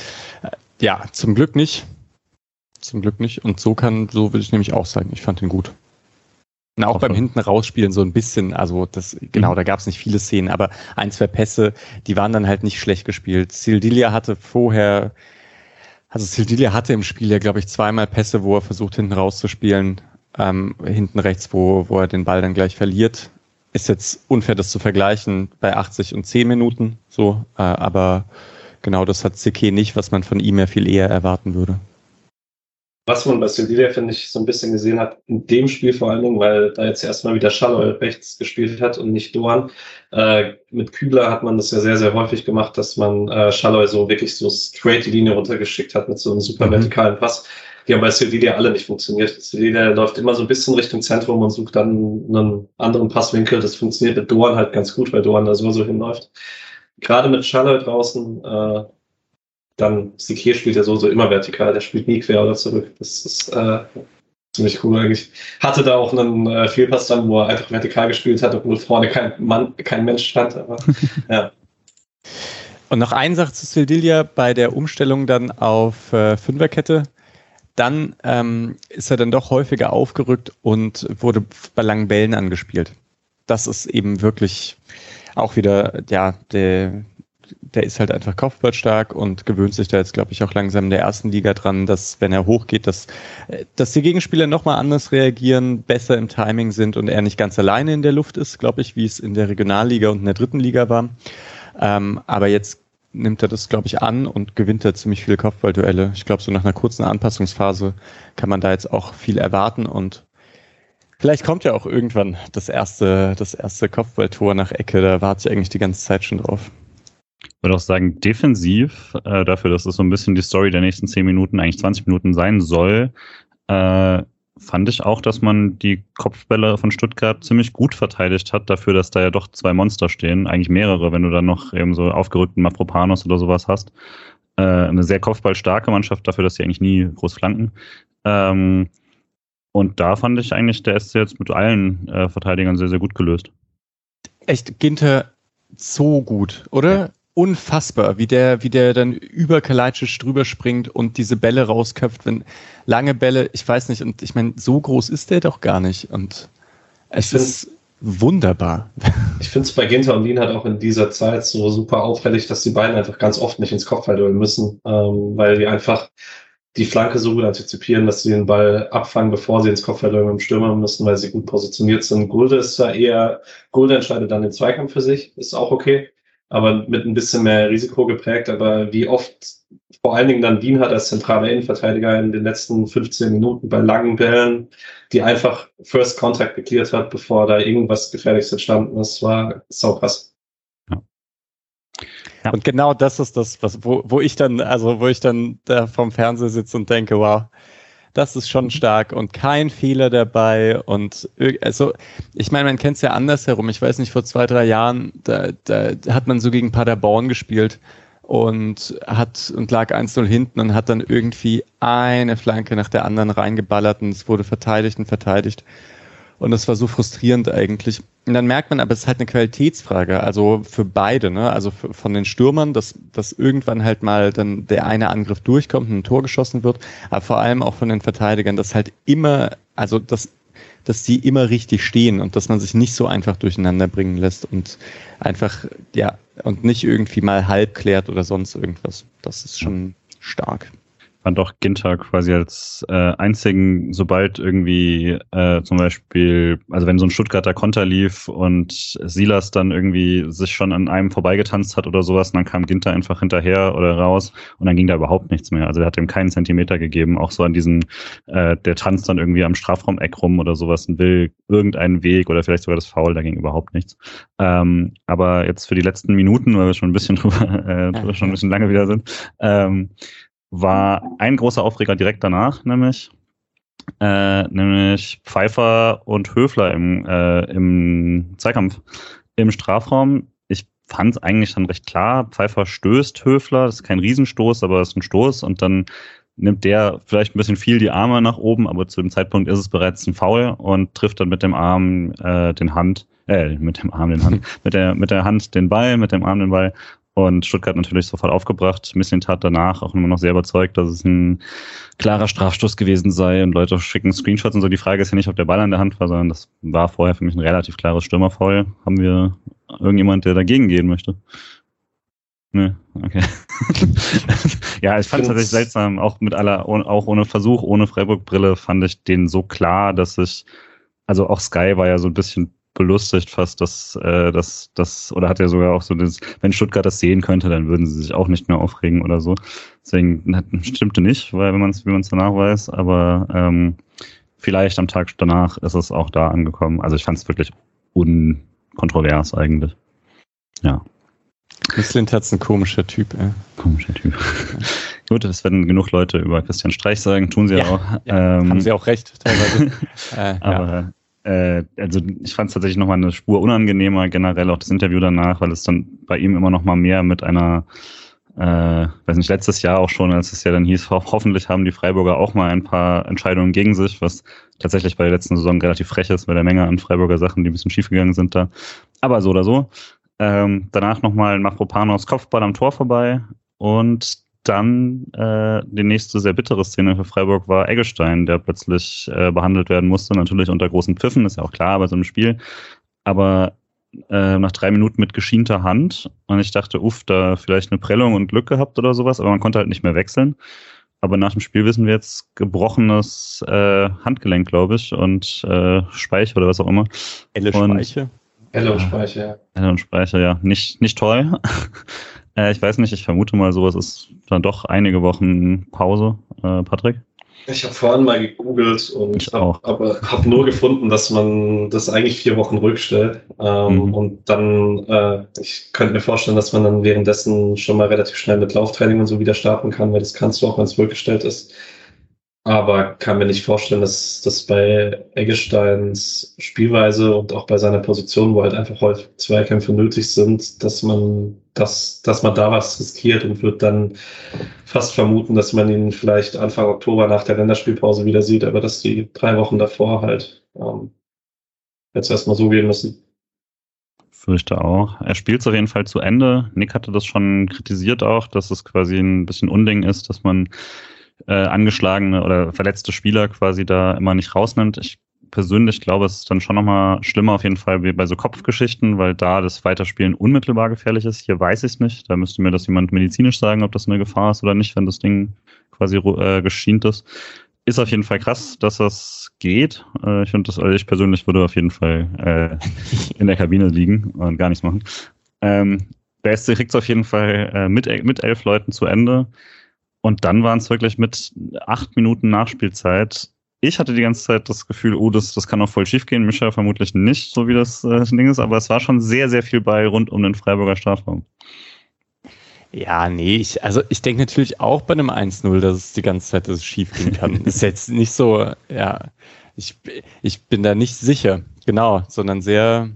Äh, ja, zum Glück nicht. Zum Glück nicht. Und so kann, so würde ich nämlich auch sagen. Ich fand ihn gut. Und auch, beim hinten rausspielen so ein bisschen, also das, genau, mhm. da gab es nicht viele Szenen, aber ein, zwei Pässe, die waren dann halt nicht schlecht gespielt. Sildilia hatte vorher also Sildilia hatte im Spiel ja, glaube ich, zweimal Pässe, wo er versucht, hinten rauszuspielen, ähm, hinten rechts, wo, wo er den Ball dann gleich verliert. Ist jetzt unfair, das zu vergleichen bei 80 und 10 Minuten, so, äh, aber genau das hat Seke nicht, was man von ihm ja viel eher erwarten würde was man bei Sevilla, finde ich, so ein bisschen gesehen hat, in dem Spiel vor allen Dingen, weil da jetzt erstmal wieder Schalloy rechts gespielt hat und nicht Doan. Äh, mit Kübler hat man das ja sehr, sehr häufig gemacht, dass man äh, Schalloy so wirklich so straight die Linie runtergeschickt hat mit so einem super mhm. vertikalen Pass. Die haben bei Sevilla alle nicht funktioniert. Sevilla läuft immer so ein bisschen Richtung Zentrum und sucht dann einen anderen Passwinkel. Das funktioniert mit Doan halt ganz gut, weil Doan da so so hinläuft. Gerade mit Schalloy draußen, äh, dann Sikir spielt ja so, so immer vertikal, der spielt nie quer oder zurück. Das ist äh, ziemlich cool eigentlich. Hatte da auch einen äh, Fehlpass dann, wo er einfach vertikal gespielt hat, obwohl vorne kein Mann, kein Mensch stand. Aber, ja. Und noch ein Sache zu Sildilia bei der Umstellung dann auf äh, Fünferkette. Dann ähm, ist er dann doch häufiger aufgerückt und wurde bei langen Bällen angespielt. Das ist eben wirklich auch wieder ja, der, der ist halt einfach kopfballstark und gewöhnt sich da jetzt, glaube ich, auch langsam in der ersten Liga dran, dass, wenn er hochgeht, dass, dass die Gegenspieler nochmal anders reagieren, besser im Timing sind und er nicht ganz alleine in der Luft ist, glaube ich, wie es in der Regionalliga und in der dritten Liga war. Ähm, aber jetzt nimmt er das, glaube ich, an und gewinnt da ziemlich viele Kopfballduelle. Ich glaube, so nach einer kurzen Anpassungsphase kann man da jetzt auch viel erwarten und Vielleicht kommt ja auch irgendwann das erste, das erste Kopfballtor nach Ecke. Da warte ich eigentlich die ganze Zeit schon drauf würde auch sagen, defensiv, äh, dafür, dass es so ein bisschen die Story der nächsten 10 Minuten, eigentlich 20 Minuten sein soll, äh, fand ich auch, dass man die Kopfbälle von Stuttgart ziemlich gut verteidigt hat, dafür, dass da ja doch zwei Monster stehen, eigentlich mehrere, wenn du dann noch eben so aufgerückten Mafropanos oder sowas hast. Äh, eine sehr kopfballstarke Mannschaft dafür, dass sie eigentlich nie groß flanken. Ähm, und da fand ich eigentlich, der ist jetzt mit allen äh, Verteidigern sehr, sehr gut gelöst. Echt, Ginter so gut, oder? Ja unfassbar, wie der, wie der dann über Kalajdzic drüber springt und diese Bälle rausköpft, wenn lange Bälle, ich weiß nicht, und ich meine, so groß ist der doch gar nicht und es ist wunderbar. Ich finde es bei Ginter und Wien halt auch in dieser Zeit so super auffällig, dass die beiden einfach ganz oft nicht ins Kopfballduell müssen, ähm, weil die einfach die Flanke so gut antizipieren, dass sie den Ball abfangen, bevor sie ins Kopfballduell mit dem Stürmer müssen, weil sie gut positioniert sind. Gulde ist da eher, Gulde entscheidet dann den Zweikampf für sich, ist auch okay aber mit ein bisschen mehr Risiko geprägt. Aber wie oft vor allen Dingen dann Wien hat als zentraler Innenverteidiger in den letzten 15 Minuten bei langen Bällen, die einfach First Contact geklärt hat, bevor da irgendwas Gefährliches entstanden ist, war sau krass. Ja. Und genau das ist das, was, wo, wo ich dann, also wo ich dann da vom Fernseher sitze und denke, wow, das ist schon stark und kein Fehler dabei. Und also, ich meine, man kennt es ja andersherum. Ich weiß nicht, vor zwei, drei Jahren, da, da hat man so gegen Paderborn gespielt und hat und lag 1-0 hinten und hat dann irgendwie eine Flanke nach der anderen reingeballert und es wurde verteidigt und verteidigt. Und das war so frustrierend eigentlich. Und dann merkt man aber, es ist halt eine Qualitätsfrage, also für beide, ne? Also für, von den Stürmern, dass, dass irgendwann halt mal dann der eine Angriff durchkommt und ein Tor geschossen wird, aber vor allem auch von den Verteidigern, dass halt immer, also dass, dass die immer richtig stehen und dass man sich nicht so einfach durcheinander bringen lässt und einfach, ja, und nicht irgendwie mal halb klärt oder sonst irgendwas. Das ist schon stark fand auch Ginter quasi als äh, einzigen, sobald irgendwie äh, zum Beispiel, also wenn so ein Stuttgarter Konter lief und Silas dann irgendwie sich schon an einem vorbeigetanzt hat oder sowas, dann kam Ginter einfach hinterher oder raus und dann ging da überhaupt nichts mehr. Also er hat ihm keinen Zentimeter gegeben, auch so an diesen, äh, der tanzt dann irgendwie am Strafraum-Eck rum oder sowas und will irgendeinen Weg oder vielleicht sogar das Foul, da ging überhaupt nichts. Ähm, aber jetzt für die letzten Minuten, weil wir schon ein bisschen drüber, äh, schon ein bisschen lange wieder sind, ähm, war ein großer Aufreger direkt danach, nämlich, äh, nämlich Pfeiffer und Höfler im, äh, im Zweikampf im Strafraum. Ich fand es eigentlich dann recht klar. Pfeiffer stößt Höfler, das ist kein Riesenstoß, aber es ist ein Stoß und dann nimmt der vielleicht ein bisschen viel die Arme nach oben, aber zu dem Zeitpunkt ist es bereits ein Foul und trifft dann mit dem Arm äh, den Hand, äh, mit dem Arm den Hand, mit der, mit der Hand den Ball, mit dem Arm den Ball und Stuttgart natürlich sofort aufgebracht. Missling tat danach auch immer noch sehr überzeugt, dass es ein klarer Strafstoß gewesen sei und Leute schicken Screenshots und so. Die Frage ist ja nicht, ob der Ball an der Hand war, sondern das war vorher für mich ein relativ klares Stürmerfoul. Haben wir irgendjemand, der dagegen gehen möchte? Ne, okay. ja, ich fand es tatsächlich seltsam, auch mit aller, auch ohne Versuch, ohne Freiburg-Brille fand ich den so klar, dass ich, also auch Sky war ja so ein bisschen belustigt fast, dass äh, das, das, oder hat er sogar auch so das, wenn Stuttgart das sehen könnte, dann würden sie sich auch nicht mehr aufregen oder so. Deswegen stimmte nicht, weil wenn man es, wie man es danach weiß, aber ähm, vielleicht am Tag danach ist es auch da angekommen. Also ich fand es wirklich unkontrovers eigentlich. Ja. Mislint hat ein komischer Typ, ey. Komischer Typ. Gut, es werden genug Leute über Christian Streich sagen, tun sie ja, auch. Ja, ähm, haben sie auch recht, teilweise. äh, aber ja äh, also ich fand es tatsächlich nochmal eine Spur unangenehmer, generell auch das Interview danach, weil es dann bei ihm immer noch mal mehr mit einer, äh, weiß nicht, letztes Jahr auch schon, als es ja dann hieß, ho hoffentlich haben die Freiburger auch mal ein paar Entscheidungen gegen sich, was tatsächlich bei der letzten Saison relativ frech ist, bei der Menge an Freiburger Sachen, die ein bisschen schiefgegangen sind da. Aber so oder so. Ähm, danach nochmal Mafropanos Kopfball am Tor vorbei und dann äh, die nächste sehr bittere Szene für Freiburg war Eggestein, der plötzlich äh, behandelt werden musste, natürlich unter großen Pfiffen, ist ja auch klar bei so einem Spiel. Aber äh, nach drei Minuten mit geschienter Hand und ich dachte, uff, da vielleicht eine Prellung und Glück gehabt oder sowas, aber man konnte halt nicht mehr wechseln. Aber nach dem Spiel wissen wir jetzt gebrochenes äh, Handgelenk, glaube ich, und äh, Speiche oder was auch immer. Elle Speiche. Elle und Speiche, ja. Elle und Speiche, ja. Nicht, nicht toll. Äh, ich weiß nicht, ich vermute mal, sowas ist dann doch einige Wochen Pause, äh, Patrick. Ich habe vorhin mal gegoogelt und aber hab nur gefunden, dass man das eigentlich vier Wochen rückstellt. Ähm, mhm. Und dann, äh, ich könnte mir vorstellen, dass man dann währenddessen schon mal relativ schnell mit Lauftraining und so wieder starten kann, weil das kannst du auch, wenn es rückgestellt ist. Aber kann mir nicht vorstellen, dass das bei Eggesteins Spielweise und auch bei seiner Position, wo halt einfach häufig Zweikämpfe nötig sind, dass man, dass, dass man da was riskiert und wird dann fast vermuten, dass man ihn vielleicht Anfang Oktober nach der Länderspielpause wieder sieht, aber dass die drei Wochen davor halt ähm, jetzt erstmal so gehen müssen. Fürchte auch. Er spielt es auf jeden Fall zu Ende. Nick hatte das schon kritisiert auch, dass es quasi ein bisschen Unding ist, dass man äh, angeschlagene oder verletzte Spieler quasi da immer nicht rausnimmt. Ich persönlich glaube, es ist dann schon nochmal schlimmer auf jeden Fall wie bei so Kopfgeschichten, weil da das Weiterspielen unmittelbar gefährlich ist. Hier weiß ich es nicht. Da müsste mir das jemand medizinisch sagen, ob das eine Gefahr ist oder nicht, wenn das Ding quasi äh, geschient ist. Ist auf jeden Fall krass, dass das geht. Äh, ich das, also ich persönlich würde auf jeden Fall äh, in der Kabine liegen und gar nichts machen. Ähm, der SC kriegt es auf jeden Fall äh, mit, mit elf Leuten zu Ende. Und dann waren es wirklich mit acht Minuten Nachspielzeit. Ich hatte die ganze Zeit das Gefühl, oh, das, das kann auch voll schief gehen. Mischa vermutlich nicht, so wie das äh, Ding ist, aber es war schon sehr, sehr viel bei rund um den Freiburger Strafraum. Ja, nee, ich, also ich denke natürlich auch bei einem 1-0, dass es die ganze Zeit das schief gehen kann. ist jetzt nicht so, ja, ich, ich bin da nicht sicher, genau, sondern sehr,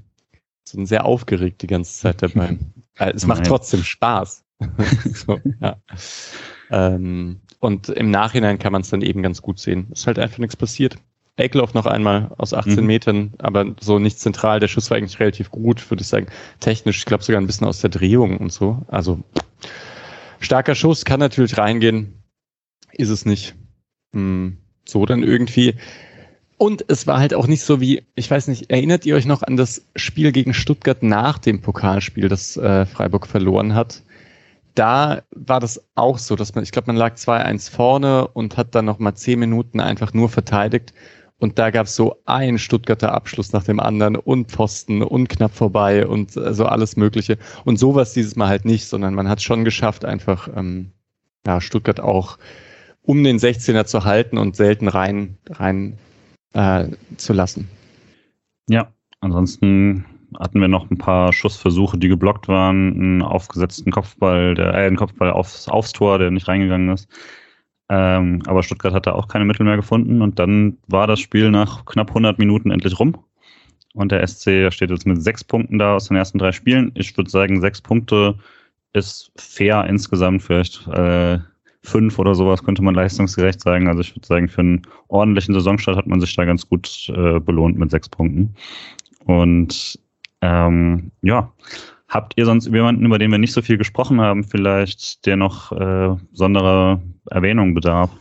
sondern sehr aufgeregt die ganze Zeit dabei. Es macht trotzdem Spaß. so, ja. Ähm, und im Nachhinein kann man es dann eben ganz gut sehen. Es ist halt einfach nichts passiert. Eckloff noch einmal aus 18 mhm. Metern, aber so nicht zentral. Der Schuss war eigentlich relativ gut, würde ich sagen. Technisch, ich glaube sogar ein bisschen aus der Drehung und so. Also starker Schuss, kann natürlich reingehen. Ist es nicht. Hm, so dann irgendwie. Und es war halt auch nicht so wie, ich weiß nicht, erinnert ihr euch noch an das Spiel gegen Stuttgart nach dem Pokalspiel, das äh, Freiburg verloren hat? Da war das auch so, dass man, ich glaube, man lag 2-1 vorne und hat dann nochmal 10 Minuten einfach nur verteidigt und da gab es so einen Stuttgarter Abschluss nach dem anderen und Pfosten und knapp vorbei und äh, so alles Mögliche. Und sowas dieses Mal halt nicht, sondern man hat schon geschafft, einfach ähm, ja, Stuttgart auch um den 16er zu halten und selten rein, rein äh, zu lassen. Ja, ansonsten hatten wir noch ein paar Schussversuche, die geblockt waren, einen aufgesetzten Kopfball, der, äh, einen Kopfball aufs, aufs Tor, der nicht reingegangen ist. Ähm, aber Stuttgart hatte auch keine Mittel mehr gefunden und dann war das Spiel nach knapp 100 Minuten endlich rum. Und der SC steht jetzt mit sechs Punkten da aus den ersten drei Spielen. Ich würde sagen, sechs Punkte ist fair insgesamt. Vielleicht äh, fünf oder sowas könnte man leistungsgerecht sagen. Also ich würde sagen, für einen ordentlichen Saisonstart hat man sich da ganz gut äh, belohnt mit sechs Punkten. Und ähm, ja, Habt ihr sonst jemanden, über den wir nicht so viel gesprochen haben, vielleicht, der noch äh, besonderer Erwähnung bedarf?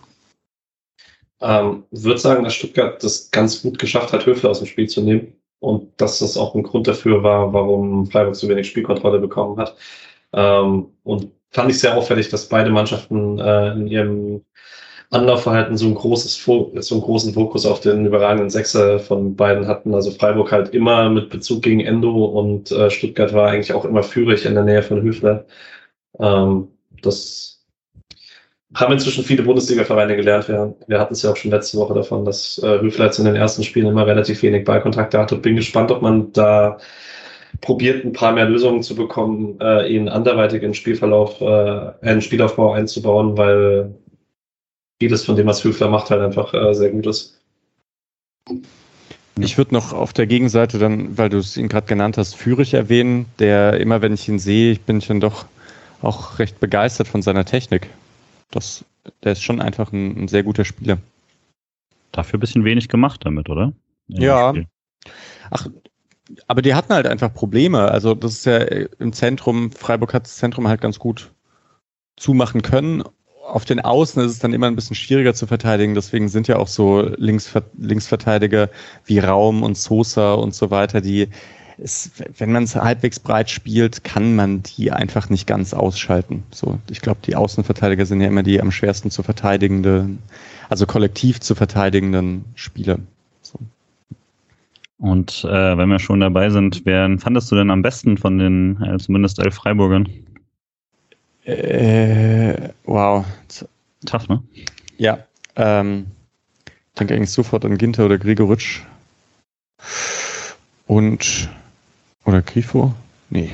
Ähm, würde sagen, dass Stuttgart das ganz gut geschafft hat, Höfler aus dem Spiel zu nehmen. Und dass das auch ein Grund dafür war, warum Freiburg so wenig Spielkontrolle bekommen hat. Ähm, und fand ich sehr auffällig, dass beide Mannschaften äh, in ihrem Anlaufverhalten so ein großes, so einen großen Fokus auf den überragenden Sechser von beiden hatten. Also Freiburg halt immer mit Bezug gegen Endo und äh, Stuttgart war eigentlich auch immer führig in der Nähe von Höfler. Ähm, das haben inzwischen viele Bundesliga-Vereine gelernt. Wir, wir hatten es ja auch schon letzte Woche davon, dass äh, Höfler jetzt in den ersten Spielen immer relativ wenig Ballkontakte hatte. Bin gespannt, ob man da probiert, ein paar mehr Lösungen zu bekommen, äh, ihn anderweitig in Spielverlauf, äh, einen Spielaufbau einzubauen, weil vieles von dem, was Höfler macht, halt einfach äh, sehr gut ist. Ich würde noch auf der Gegenseite dann, weil du es ihn gerade genannt hast, Führig erwähnen, der immer, wenn ich ihn sehe, ich bin schon doch auch recht begeistert von seiner Technik. Das, der ist schon einfach ein, ein sehr guter Spieler. Dafür ein bisschen wenig gemacht damit, oder? In ja. Ach, aber die hatten halt einfach Probleme. Also das ist ja im Zentrum, Freiburg hat das Zentrum halt ganz gut zumachen können auf den Außen ist es dann immer ein bisschen schwieriger zu verteidigen. Deswegen sind ja auch so Linksver Linksverteidiger wie Raum und Sosa und so weiter, die ist, wenn man es halbwegs breit spielt, kann man die einfach nicht ganz ausschalten. So, ich glaube, die Außenverteidiger sind ja immer die am schwersten zu verteidigenden, also kollektiv zu verteidigenden Spieler. So. Und äh, wenn wir schon dabei sind, wen fandest du denn am besten von den äh, zumindest elf Freiburgern? Äh, wow. Tough, ne? Ja. Ähm, ich denke eigentlich sofort an Ginter oder Gregoritsch. Und. Oder Grifo? Nee.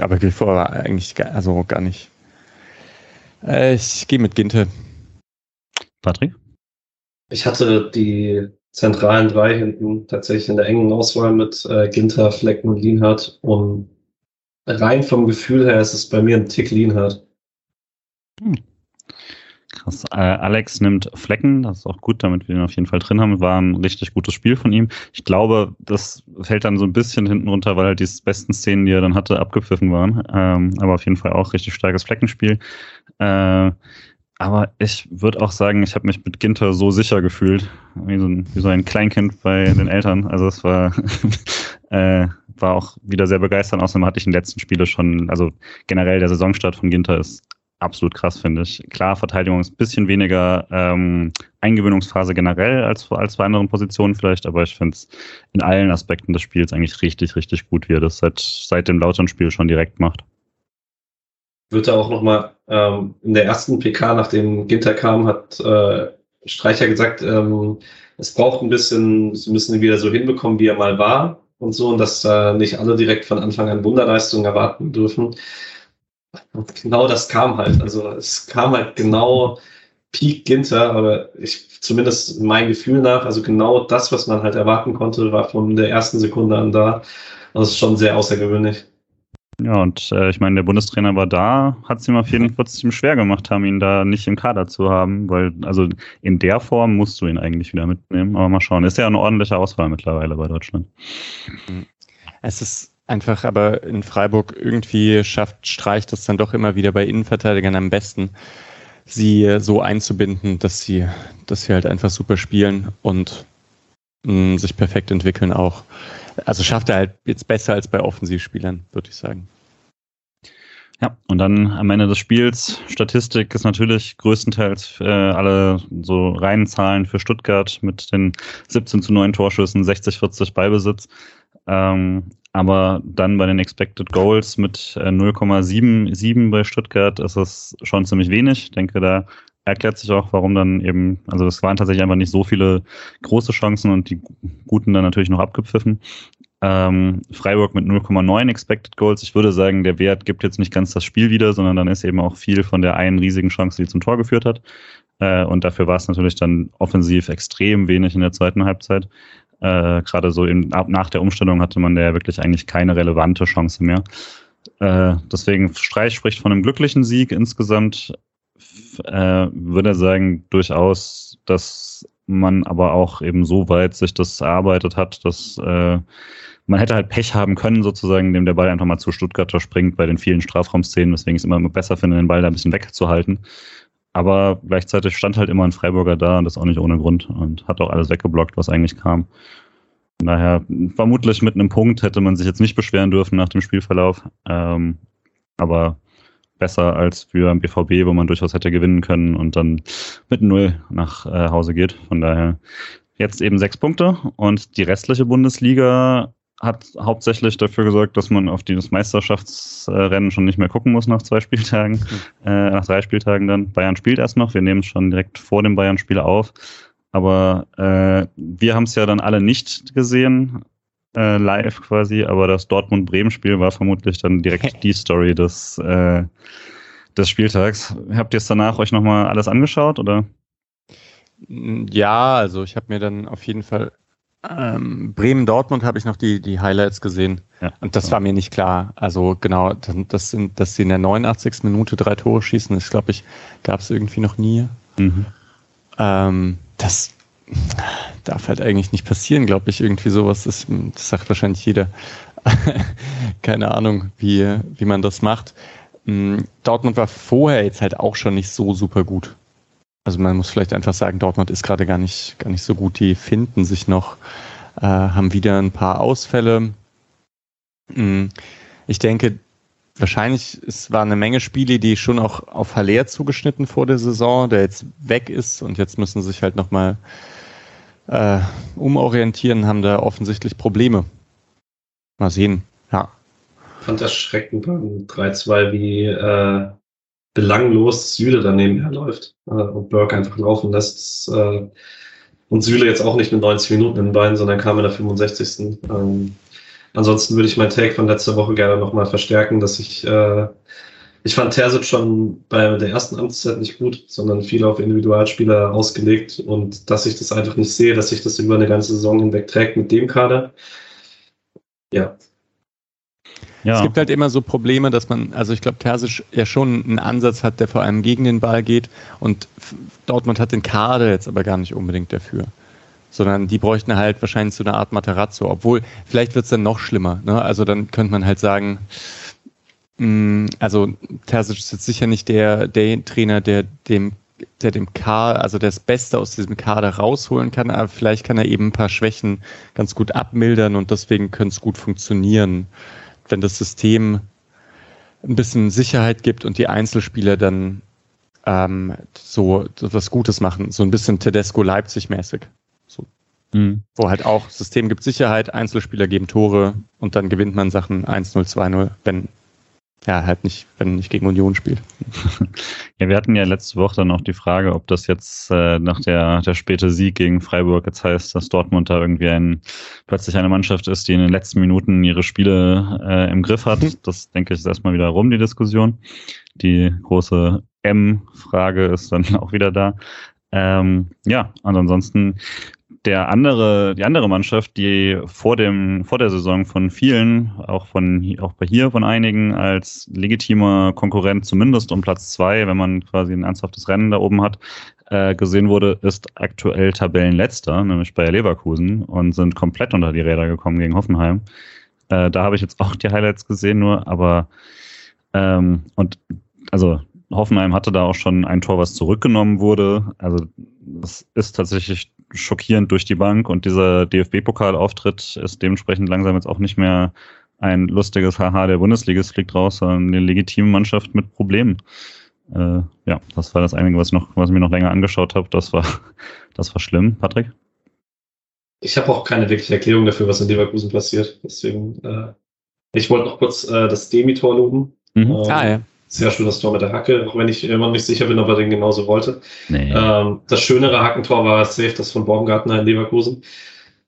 aber Grifo war eigentlich gar, also gar nicht. Äh, ich gehe mit Ginter. Patrick? Ich hatte die zentralen drei hinten tatsächlich in der engen Auswahl mit äh, Ginter, Flecken und Lienhardt. Und rein vom Gefühl her ist es bei mir ein Tick Lienhardt. Hm. Krass. Äh, Alex nimmt Flecken, das ist auch gut, damit wir ihn auf jeden Fall drin haben. War ein richtig gutes Spiel von ihm. Ich glaube, das fällt dann so ein bisschen hinten runter, weil halt die besten Szenen, die er dann hatte, abgepfiffen waren. Ähm, aber auf jeden Fall auch richtig starkes Fleckenspiel. Äh, aber ich würde auch sagen, ich habe mich mit Ginter so sicher gefühlt, wie so, ein, wie so ein Kleinkind bei den Eltern. Also es war, äh, war auch wieder sehr begeisternd. Außerdem hatte ich in den letzten Spielen schon, also generell der Saisonstart von Ginter ist absolut krass, finde ich. Klar, Verteidigung ist ein bisschen weniger ähm, Eingewöhnungsphase generell als, als bei anderen Positionen vielleicht, aber ich finde es in allen Aspekten des Spiels eigentlich richtig, richtig gut, wie er das seit, seit dem Lautern-Spiel schon direkt macht. Wird er auch nochmal ähm, in der ersten PK, nachdem Ginter kam, hat äh, Streicher gesagt, ähm, es braucht ein bisschen, sie müssen ihn wieder so hinbekommen, wie er mal war und so, und dass äh, nicht alle direkt von Anfang an Wunderleistungen erwarten dürfen. Und genau das kam halt. Also es kam halt genau Peak Ginter, aber ich, zumindest mein Gefühl nach, also genau das, was man halt erwarten konnte, war von der ersten Sekunde an da. Das ist schon sehr außergewöhnlich. Ja, und äh, ich meine, der Bundestrainer war da, hat es ihm auf jeden Fall ziemlich schwer gemacht haben, ihn da nicht im Kader zu haben, weil, also in der Form musst du ihn eigentlich wieder mitnehmen. Aber mal schauen, ist ja eine ordentliche Auswahl mittlerweile bei Deutschland. Es ist einfach aber in Freiburg irgendwie schafft Streich das dann doch immer wieder bei Innenverteidigern am besten, sie so einzubinden, dass sie, dass sie halt einfach super spielen und mh, sich perfekt entwickeln auch. Also schafft er halt jetzt besser als bei Offensivspielern, würde ich sagen. Ja, und dann am Ende des Spiels, Statistik ist natürlich größtenteils äh, alle so reinen Zahlen für Stuttgart mit den 17 zu 9 Torschüssen, 60-40 Beibesitz. Ähm, aber dann bei den Expected Goals mit äh, 0,77 bei Stuttgart ist es schon ziemlich wenig. Ich denke, da erklärt sich auch, warum dann eben, also es waren tatsächlich einfach nicht so viele große Chancen und die guten dann natürlich noch abgepfiffen. Ähm, Freiburg mit 0,9 Expected Goals. Ich würde sagen, der Wert gibt jetzt nicht ganz das Spiel wieder, sondern dann ist eben auch viel von der einen riesigen Chance, die zum Tor geführt hat. Äh, und dafür war es natürlich dann offensiv extrem wenig in der zweiten Halbzeit. Äh, Gerade so in, ab, nach der Umstellung hatte man da wirklich eigentlich keine relevante Chance mehr. Äh, deswegen Streich spricht von einem glücklichen Sieg insgesamt äh, würde sagen, durchaus, dass man aber auch eben so weit sich das erarbeitet hat, dass äh, man hätte halt Pech haben können, sozusagen, indem der Ball einfach mal zu Stuttgarter springt bei den vielen Strafraumszenen, weswegen ich es immer besser finde, den Ball da ein bisschen wegzuhalten. Aber gleichzeitig stand halt immer ein Freiburger da und das auch nicht ohne Grund und hat auch alles weggeblockt, was eigentlich kam. Von daher, vermutlich mit einem Punkt hätte man sich jetzt nicht beschweren dürfen nach dem Spielverlauf. Ähm, aber besser als für ein BVB, wo man durchaus hätte gewinnen können und dann mit Null nach äh, Hause geht. Von daher jetzt eben sechs Punkte und die restliche Bundesliga hat hauptsächlich dafür gesorgt, dass man auf dieses Meisterschaftsrennen schon nicht mehr gucken muss nach zwei Spieltagen, mhm. äh, nach drei Spieltagen dann. Bayern spielt erst noch, wir nehmen es schon direkt vor dem Bayern-Spiel auf. Aber äh, wir haben es ja dann alle nicht gesehen äh, live quasi, aber das Dortmund-Bremen-Spiel war vermutlich dann direkt die Story des, äh, des Spieltags. Habt ihr es danach euch nochmal alles angeschaut oder? Ja, also ich habe mir dann auf jeden Fall ähm, Bremen-Dortmund habe ich noch die, die Highlights gesehen. Ja, und das so. war mir nicht klar. Also genau, das sind, dass sie in der 89. Minute drei Tore schießen, das glaube ich, gab es irgendwie noch nie. Mhm. Ähm, das darf halt eigentlich nicht passieren, glaube ich, irgendwie sowas. Das, das sagt wahrscheinlich jeder. Keine Ahnung, wie, wie man das macht. Mm, Dortmund war vorher jetzt halt auch schon nicht so super gut. Also man muss vielleicht einfach sagen, Dortmund ist gerade gar nicht, gar nicht so gut. Die finden sich noch, äh, haben wieder ein paar Ausfälle. Mm, ich denke, wahrscheinlich es waren eine Menge Spiele, die schon auch auf Haller zugeschnitten vor der Saison, der jetzt weg ist und jetzt müssen sie sich halt nochmal äh, umorientieren, haben da offensichtlich Probleme. Mal sehen, ja. Ich fand das schreckend beim 3-2, wie äh, belanglos Süle daneben herläuft äh, und Burke einfach laufen lässt. Äh, und Süle jetzt auch nicht mit 90 Minuten in den Beinen, sondern kam in der 65. Ähm, ansonsten würde ich mein Take von letzter Woche gerne nochmal verstärken, dass ich äh, ich fand Terzic schon bei der ersten Amtszeit nicht gut, sondern viel auf Individualspieler ausgelegt und dass ich das einfach nicht sehe, dass sich das über eine ganze Saison hinweg trägt mit dem Kader. Ja. Ja. Es gibt halt immer so Probleme, dass man, also ich glaube, Terzic ja schon einen Ansatz hat, der vor allem gegen den Ball geht und Dortmund hat den Kader jetzt aber gar nicht unbedingt dafür sondern die bräuchten halt wahrscheinlich so eine Art Materazzo, obwohl vielleicht wird es dann noch schlimmer. Ne? Also dann könnte man halt sagen, Mm, also Terzic ist jetzt sicher nicht der, der Trainer, der dem der dem Kader, also das Beste aus diesem Kader rausholen kann, aber vielleicht kann er eben ein paar Schwächen ganz gut abmildern und deswegen könnte es gut funktionieren, wenn das System ein bisschen Sicherheit gibt und die Einzelspieler dann ähm, so, so was Gutes machen, so ein bisschen Tedesco Leipzig mäßig. So. Mhm. Wo halt auch System gibt Sicherheit, Einzelspieler geben Tore und dann gewinnt man Sachen 1-0, 2-0, wenn ja, halt nicht, wenn nicht gegen Union spielt. Ja, wir hatten ja letzte Woche dann auch die Frage, ob das jetzt äh, nach der, der späte Sieg gegen Freiburg jetzt heißt, dass Dortmund da irgendwie ein, plötzlich eine Mannschaft ist, die in den letzten Minuten ihre Spiele äh, im Griff hat. Mhm. Das denke ich ist erstmal wieder rum, die Diskussion. Die große M-Frage ist dann auch wieder da. Ähm, ja, und ansonsten der andere, die andere Mannschaft, die vor dem, vor der Saison von vielen, auch von, auch bei hier von einigen als legitimer Konkurrent zumindest um Platz zwei, wenn man quasi ein ernsthaftes Rennen da oben hat, äh, gesehen wurde, ist aktuell Tabellenletzter, nämlich bei Leverkusen und sind komplett unter die Räder gekommen gegen Hoffenheim. Äh, da habe ich jetzt auch die Highlights gesehen nur, aber ähm, und also Hoffenheim hatte da auch schon ein Tor, was zurückgenommen wurde. Also das ist tatsächlich schockierend durch die Bank und dieser DFB-Pokalauftritt ist dementsprechend langsam jetzt auch nicht mehr ein lustiges Haha, der Bundesligist fliegt raus, sondern eine legitime Mannschaft mit Problemen. Äh, ja, das war das Einige, was, noch, was ich mir noch länger angeschaut habe. Das war, das war schlimm. Patrick? Ich habe auch keine wirkliche Erklärung dafür, was in Leverkusen passiert. Deswegen, äh, ich wollte noch kurz äh, das Demi-Tor loben. Mhm. Ähm, ah, ja sehr schönes Tor mit der Hacke, auch wenn ich immer nicht sicher bin, ob er den genauso wollte. Nee. Ähm, das schönere Hackentor war safe das von Baumgartner in Leverkusen.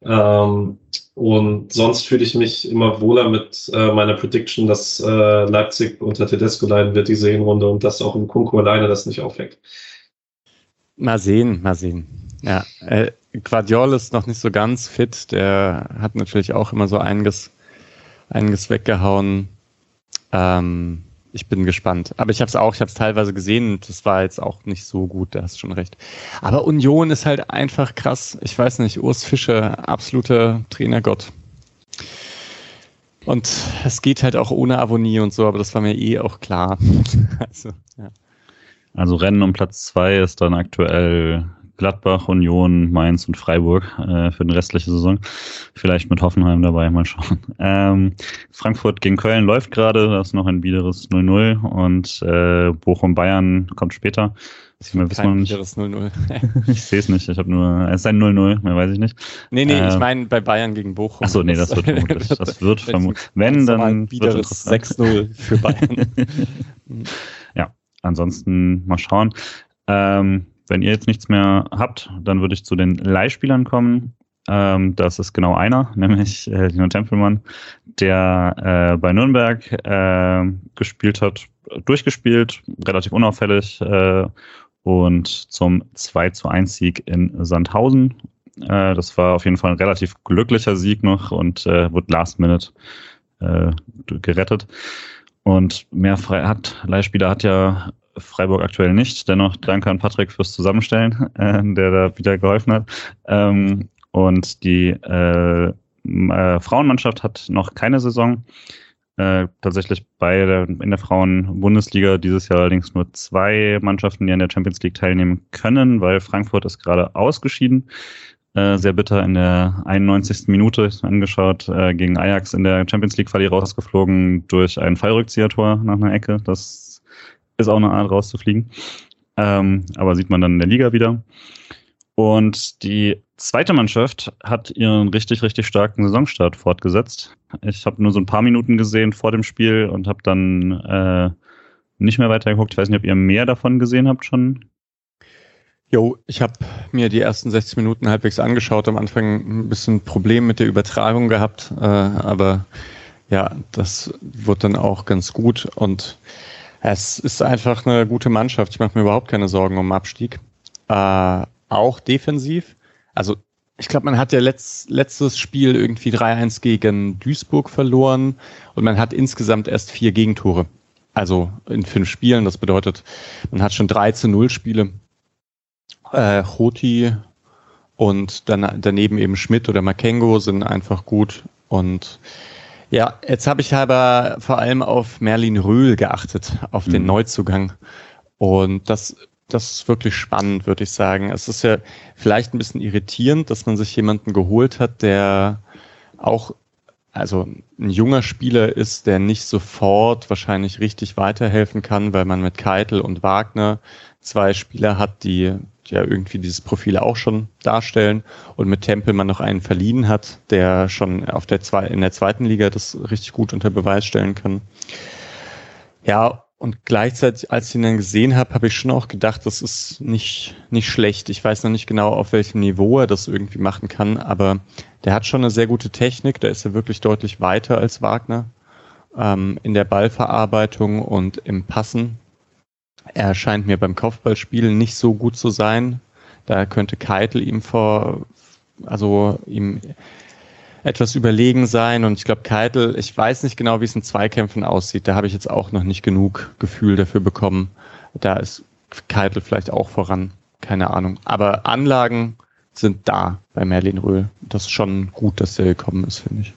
Ähm, und sonst fühle ich mich immer wohler mit äh, meiner Prediction, dass äh, Leipzig unter Tedesco leiden wird, diese Hinrunde, und dass auch im Kunku alleine das nicht aufhängt. Mal sehen, mal sehen. Ja, äh, Guardiol ist noch nicht so ganz fit. Der hat natürlich auch immer so einiges, einiges weggehauen. Ähm, ich bin gespannt. Aber ich habe es auch, ich habe es teilweise gesehen und das war jetzt auch nicht so gut, da hast du schon recht. Aber Union ist halt einfach krass. Ich weiß nicht, Urs Fischer, absoluter Trainergott. Und es geht halt auch ohne Avonie und so, aber das war mir eh auch klar. also, ja. also Rennen um Platz zwei ist dann aktuell Gladbach, Union, Mainz und Freiburg äh, für die restliche Saison. Vielleicht mit Hoffenheim dabei, mal schauen. Ähm, Frankfurt gegen Köln läuft gerade, da ist noch ein biederes 0-0 und äh, Bochum-Bayern kommt später. Das mehr wissen wir nicht. 0-0. ich sehe es nicht, ich habe nur, es ist ein 0-0, mehr weiß ich nicht. Nee, nee, äh, ich meine bei Bayern gegen Bochum. Achso, nee, das, wird vermutlich, das wird vermutlich, wenn, dann ein biederes 6-0 für Bayern. ja, ansonsten mal schauen. Ähm, wenn ihr jetzt nichts mehr habt, dann würde ich zu den Leihspielern kommen. Ähm, das ist genau einer, nämlich äh, Dino Tempelmann, der äh, bei Nürnberg äh, gespielt hat, durchgespielt, relativ unauffällig äh, und zum 2 zu 1 Sieg in Sandhausen. Äh, das war auf jeden Fall ein relativ glücklicher Sieg noch und äh, wurde last minute gerettet. Und mehr frei hat, Leihspieler hat ja Freiburg aktuell nicht. Dennoch danke an Patrick fürs Zusammenstellen, äh, der da wieder geholfen hat. Ähm, und die äh, äh, Frauenmannschaft hat noch keine Saison. Äh, tatsächlich bei der, in der Frauen-Bundesliga dieses Jahr allerdings nur zwei Mannschaften, die an der Champions League teilnehmen können, weil Frankfurt ist gerade ausgeschieden. Äh, sehr bitter in der 91. Minute angeschaut, äh, gegen Ajax in der Champions League Quali rausgeflogen durch ein Fallrückziehertor nach einer Ecke. Das ist auch eine Art rauszufliegen. Ähm, aber sieht man dann in der Liga wieder. Und die zweite Mannschaft hat ihren richtig, richtig starken Saisonstart fortgesetzt. Ich habe nur so ein paar Minuten gesehen vor dem Spiel und habe dann äh, nicht mehr weitergeguckt. Ich weiß nicht, ob ihr mehr davon gesehen habt schon. Jo, ich habe mir die ersten 60 Minuten halbwegs angeschaut. Am Anfang ein bisschen Problem mit der Übertragung gehabt, äh, aber ja, das wird dann auch ganz gut und es ist einfach eine gute Mannschaft. Ich mache mir überhaupt keine Sorgen um Abstieg. Äh, auch defensiv. Also ich glaube, man hat ja letzt, letztes Spiel irgendwie 3-1 gegen Duisburg verloren und man hat insgesamt erst vier Gegentore. Also in fünf Spielen. Das bedeutet, man hat schon 3 zu 0 Spiele. Äh, Hoti und dann, daneben eben Schmidt oder Makengo sind einfach gut. Und ja, jetzt habe ich aber vor allem auf Merlin Röhl geachtet, auf den mhm. Neuzugang. Und das, das ist wirklich spannend, würde ich sagen. Es ist ja vielleicht ein bisschen irritierend, dass man sich jemanden geholt hat, der auch, also ein junger Spieler ist, der nicht sofort wahrscheinlich richtig weiterhelfen kann, weil man mit Keitel und Wagner zwei Spieler hat, die ja irgendwie dieses Profil auch schon darstellen und mit Tempelmann noch einen verliehen hat, der schon auf der zwei, in der zweiten Liga das richtig gut unter Beweis stellen kann. Ja, und gleichzeitig, als ich ihn dann gesehen habe, habe ich schon auch gedacht, das ist nicht, nicht schlecht. Ich weiß noch nicht genau, auf welchem Niveau er das irgendwie machen kann, aber der hat schon eine sehr gute Technik, da ist er wirklich deutlich weiter als Wagner ähm, in der Ballverarbeitung und im Passen. Er scheint mir beim Kopfballspielen nicht so gut zu sein. Da könnte Keitel ihm vor, also ihm etwas überlegen sein. Und ich glaube, Keitel, ich weiß nicht genau, wie es in Zweikämpfen aussieht. Da habe ich jetzt auch noch nicht genug Gefühl dafür bekommen. Da ist Keitel vielleicht auch voran. Keine Ahnung. Aber Anlagen sind da bei Merlin Röhl. Das ist schon gut, dass der gekommen ist, finde ich.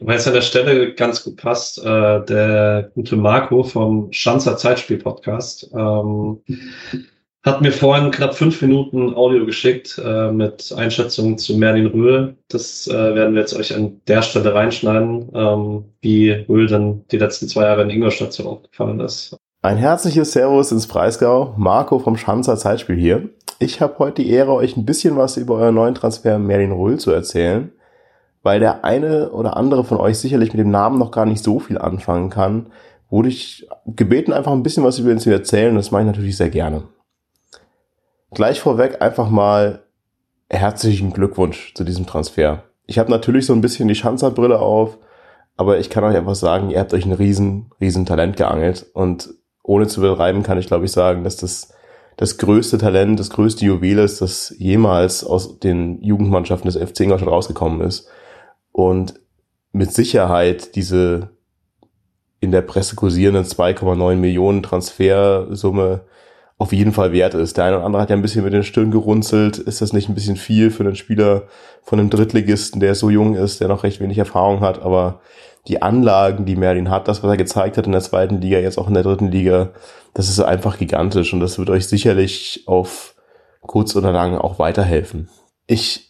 Weil es an der Stelle ganz gut passt, äh, der gute Marco vom Schanzer Zeitspiel Podcast ähm, hat mir vorhin knapp fünf Minuten Audio geschickt äh, mit Einschätzungen zu Merlin Röhl. Das äh, werden wir jetzt euch an der Stelle reinschneiden, ähm, wie Röhl dann die letzten zwei Jahre in Ingolstadt so aufgefallen ist. Ein herzliches Servus ins Breisgau. Marco vom Schanzer Zeitspiel hier. Ich habe heute die Ehre, euch ein bisschen was über euren neuen Transfer Merlin Röhl zu erzählen, weil der eine oder andere von euch sicherlich mit dem Namen noch gar nicht so viel anfangen kann, wurde ich gebeten, einfach ein bisschen was über ihn zu erzählen. Das mache ich natürlich sehr gerne. Gleich vorweg einfach mal herzlichen Glückwunsch zu diesem Transfer. Ich habe natürlich so ein bisschen die Schanzerbrille auf, aber ich kann euch einfach sagen, ihr habt euch ein riesen, riesen Talent geangelt und ohne zu betreiben kann ich glaube ich sagen, dass das das größte Talent, das größte Juwel ist, das jemals aus den Jugendmannschaften des FC Ingolstadt rausgekommen ist und mit Sicherheit diese in der Presse kursierenden 2,9 Millionen Transfersumme auf jeden Fall wert ist. Der eine oder andere hat ja ein bisschen mit den Stirn gerunzelt. Ist das nicht ein bisschen viel für einen Spieler von einem Drittligisten, der so jung ist, der noch recht wenig Erfahrung hat, aber die Anlagen, die Merlin hat, das, was er gezeigt hat in der zweiten Liga, jetzt auch in der dritten Liga, das ist einfach gigantisch und das wird euch sicherlich auf kurz oder lang auch weiterhelfen. Ich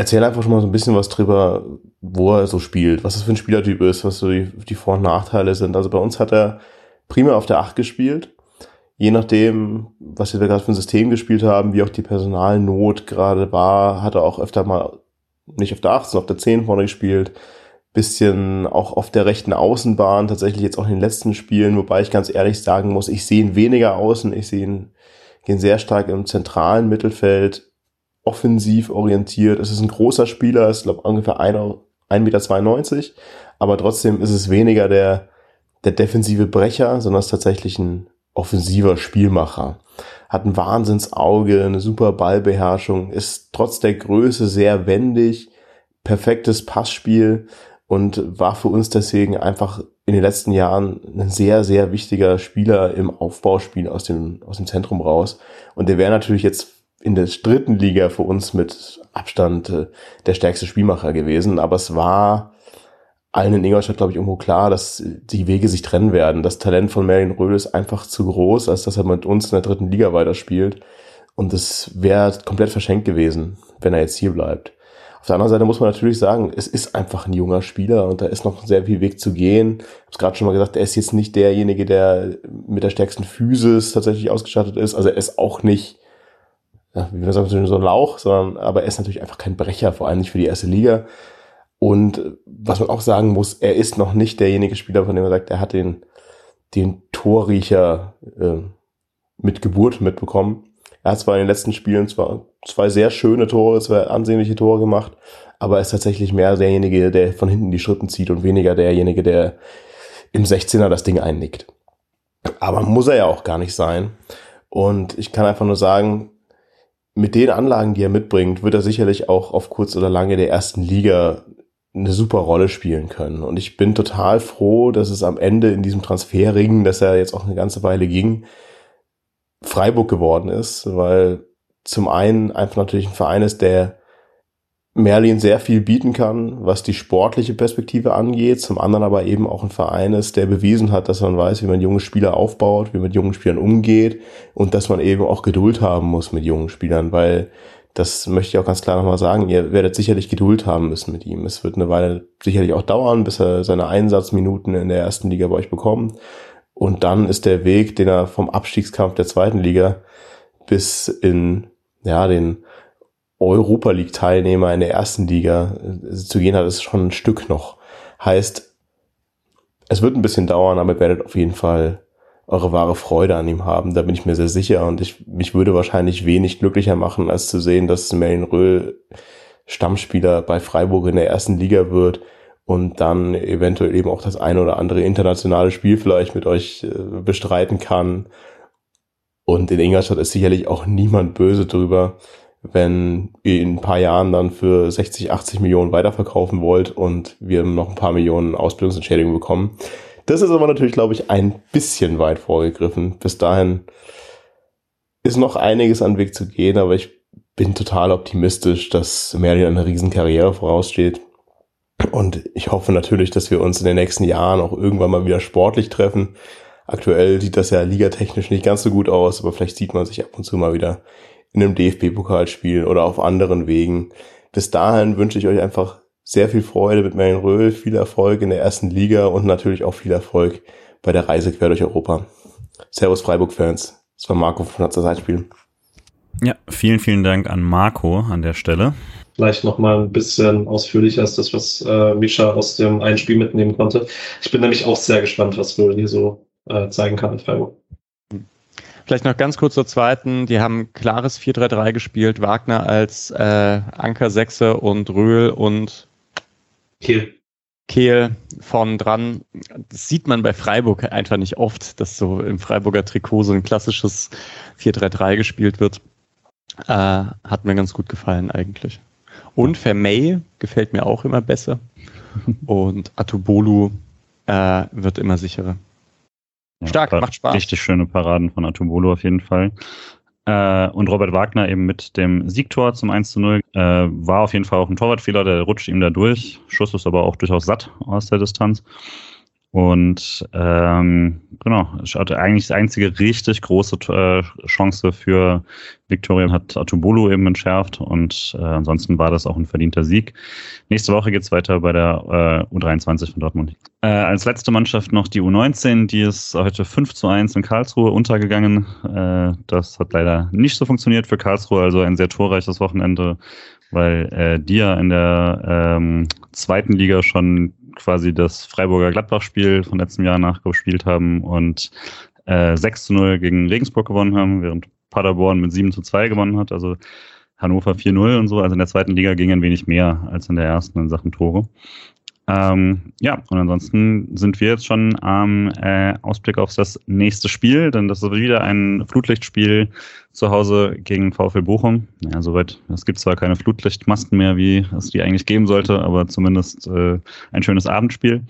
erzähle einfach schon mal so ein bisschen was drüber, wo er so spielt, was das für ein Spielertyp ist, was so die, die Vor- und Nachteile sind. Also bei uns hat er prima auf der Acht gespielt je nachdem, was wir gerade für ein System gespielt haben, wie auch die Personalnot gerade war, hat er auch öfter mal nicht auf der 8, sondern auf der 10 vorne gespielt. Bisschen auch auf der rechten Außenbahn, tatsächlich jetzt auch in den letzten Spielen, wobei ich ganz ehrlich sagen muss, ich sehe ihn weniger außen, ich sehe ihn gehen sehr stark im zentralen Mittelfeld, offensiv orientiert. Es ist ein großer Spieler, ist glaube ungefähr 1,92 Meter, aber trotzdem ist es weniger der, der defensive Brecher, sondern es ist tatsächlich ein offensiver Spielmacher. Hat ein Wahnsinnsauge, eine super Ballbeherrschung, ist trotz der Größe sehr wendig, perfektes Passspiel und war für uns deswegen einfach in den letzten Jahren ein sehr, sehr wichtiger Spieler im Aufbauspiel aus dem, aus dem Zentrum raus. Und der wäre natürlich jetzt in der dritten Liga für uns mit Abstand äh, der stärkste Spielmacher gewesen. Aber es war allen in Ingolstadt, glaube ich, irgendwo klar, dass die Wege sich trennen werden. Das Talent von Marion Röhl ist einfach zu groß, als dass er mit uns in der dritten Liga weiterspielt. Und es wäre komplett verschenkt gewesen, wenn er jetzt hier bleibt. Auf der anderen Seite muss man natürlich sagen, es ist einfach ein junger Spieler und da ist noch sehr viel Weg zu gehen. Ich habe es gerade schon mal gesagt, er ist jetzt nicht derjenige, der mit der stärksten Physis tatsächlich ausgestattet ist. Also er ist auch nicht, ja, wie wir sagen, so ein Lauch, sondern aber er ist natürlich einfach kein Brecher, vor allem nicht für die erste Liga. Und was man auch sagen muss, er ist noch nicht derjenige Spieler, von dem man sagt, er hat den, den Torriecher äh, mit Geburt mitbekommen. Er hat zwar in den letzten Spielen zwar zwei sehr schöne Tore, zwei ansehnliche Tore gemacht, aber er ist tatsächlich mehr derjenige, der von hinten die Schritten zieht und weniger derjenige, der im 16er das Ding einnickt. Aber muss er ja auch gar nicht sein. Und ich kann einfach nur sagen, mit den Anlagen, die er mitbringt, wird er sicherlich auch auf kurz oder lange der ersten Liga eine super Rolle spielen können. Und ich bin total froh, dass es am Ende in diesem Transferring, dass er jetzt auch eine ganze Weile ging, Freiburg geworden ist, weil zum einen einfach natürlich ein Verein ist, der Merlin sehr viel bieten kann, was die sportliche Perspektive angeht, zum anderen aber eben auch ein Verein ist, der bewiesen hat, dass man weiß, wie man junge Spieler aufbaut, wie man mit jungen Spielern umgeht und dass man eben auch Geduld haben muss mit jungen Spielern, weil das möchte ich auch ganz klar nochmal sagen. Ihr werdet sicherlich Geduld haben müssen mit ihm. Es wird eine Weile sicherlich auch dauern, bis er seine Einsatzminuten in der ersten Liga bei euch bekommt. Und dann ist der Weg, den er vom Abstiegskampf der zweiten Liga bis in, ja, den Europa League Teilnehmer in der ersten Liga äh, zu gehen hat, ist schon ein Stück noch. Heißt, es wird ein bisschen dauern, aber ihr werdet auf jeden Fall eure wahre Freude an ihm haben. Da bin ich mir sehr sicher und ich, mich würde wahrscheinlich wenig glücklicher machen, als zu sehen, dass Merlin Röhl Stammspieler bei Freiburg in der ersten Liga wird und dann eventuell eben auch das eine oder andere internationale Spiel vielleicht mit euch äh, bestreiten kann. Und in Ingolstadt ist sicherlich auch niemand böse drüber, wenn ihr in ein paar Jahren dann für 60, 80 Millionen weiterverkaufen wollt und wir noch ein paar Millionen Ausbildungsentschädigung bekommen. Das ist aber natürlich, glaube ich, ein bisschen weit vorgegriffen. Bis dahin ist noch einiges an Weg zu gehen, aber ich bin total optimistisch, dass Merlin eine Riesenkarriere voraussteht. Und ich hoffe natürlich, dass wir uns in den nächsten Jahren auch irgendwann mal wieder sportlich treffen. Aktuell sieht das ja ligatechnisch nicht ganz so gut aus, aber vielleicht sieht man sich ab und zu mal wieder in einem DFB-Pokalspiel oder auf anderen Wegen. Bis dahin wünsche ich euch einfach sehr viel Freude mit Merlin Röhl, viel Erfolg in der ersten Liga und natürlich auch viel Erfolg bei der Reise quer durch Europa. Servus Freiburg-Fans. Das war Marco von Hatzer Zeitspiel. Ja, vielen, vielen Dank an Marco an der Stelle. Vielleicht noch mal ein bisschen ausführlicher als das, was äh, Misha aus dem einen Spiel mitnehmen konnte. Ich bin nämlich auch sehr gespannt, was Röhl hier so äh, zeigen kann in Freiburg. Vielleicht noch ganz kurz zur zweiten. Die haben klares 4-3-3 gespielt. Wagner als äh, Anker Sechse und Röhl und Kehl. Kehl vorn dran. Das sieht man bei Freiburg einfach nicht oft, dass so im Freiburger Trikot so ein klassisches 4-3-3 gespielt wird. Äh, hat mir ganz gut gefallen eigentlich. Und Vermey gefällt mir auch immer besser. Und Atubolu äh, wird immer sicherer. Stark, macht Spaß. Richtig schöne Paraden von Atubolo auf jeden Fall. Äh, und Robert Wagner eben mit dem Siegtor zum 1 zu 0 äh, war auf jeden Fall auch ein Torwartfehler, der rutscht ihm da durch. Schuss ist aber auch durchaus satt aus der Distanz. Und ähm, genau, hatte eigentlich die einzige richtig große äh, Chance für Viktoria hat Atubolo eben entschärft und äh, ansonsten war das auch ein verdienter Sieg. Nächste Woche geht's weiter bei der äh, U23 von Dortmund. Äh, als letzte Mannschaft noch die U19, die ist heute 5 zu 1 in Karlsruhe untergegangen. Äh, das hat leider nicht so funktioniert für Karlsruhe, also ein sehr torreiches Wochenende, weil äh, die ja in der ähm, zweiten Liga schon quasi das Freiburger Gladbach-Spiel von letztem Jahr nachgespielt haben und äh, 6 zu 0 gegen Regensburg gewonnen haben, während Paderborn mit 7 zu 2 gewonnen hat. Also Hannover 4-0 und so. Also in der zweiten Liga ging ein wenig mehr als in der ersten in Sachen Tore. Ähm, ja, und ansonsten sind wir jetzt schon am äh, Ausblick auf das nächste Spiel, denn das ist wieder ein Flutlichtspiel zu Hause gegen VfL Bochum. Naja, soweit, es gibt zwar keine Flutlichtmasten mehr, wie es die eigentlich geben sollte, aber zumindest äh, ein schönes Abendspiel.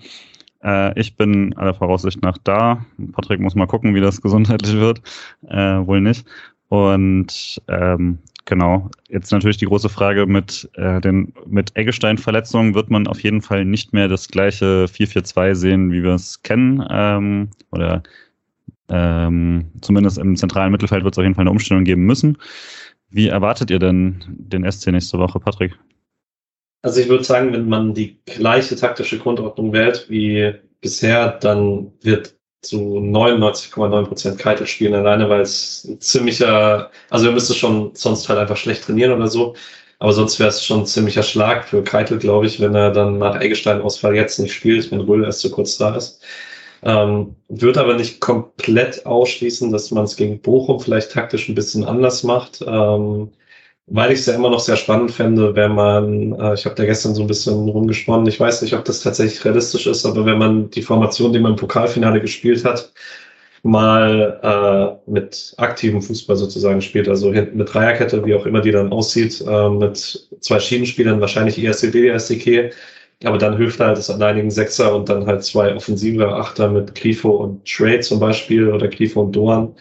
Äh, ich bin aller Voraussicht nach da. Patrick muss mal gucken, wie das gesundheitlich wird. Äh, wohl nicht. Und ähm, Genau. Jetzt natürlich die große Frage mit äh, den mit Eggestein-Verletzungen wird man auf jeden Fall nicht mehr das gleiche 4-4-2 sehen, wie wir es kennen. Ähm, oder ähm, zumindest im zentralen Mittelfeld wird es auf jeden Fall eine Umstellung geben müssen. Wie erwartet ihr denn den SC nächste Woche, Patrick? Also ich würde sagen, wenn man die gleiche taktische Grundordnung wählt wie bisher, dann wird zu 99,9 Prozent Keitel spielen alleine, weil es ein ziemlicher, also er müsste schon sonst halt einfach schlecht trainieren oder so. Aber sonst wäre es schon ein ziemlicher Schlag für Keitel, glaube ich, wenn er dann nach Eggestein-Ausfall jetzt nicht spielt, wenn Röhl erst so kurz da ist. Ähm, wird aber nicht komplett ausschließen, dass man es gegen Bochum vielleicht taktisch ein bisschen anders macht. Ähm, weil ich es ja immer noch sehr spannend fände, wenn man, äh, ich habe da gestern so ein bisschen rumgesponnen, ich weiß nicht, ob das tatsächlich realistisch ist, aber wenn man die Formation, die man im Pokalfinale gespielt hat, mal äh, mit aktivem Fußball sozusagen spielt, also hinten mit Dreierkette, wie auch immer die dann aussieht, äh, mit zwei Schienenspielern, wahrscheinlich ISCD, ISDK, aber dann Höfler halt als alleinigen Sechser und dann halt zwei offensive Achter mit Grifo und Trade zum Beispiel oder Grifo und Doan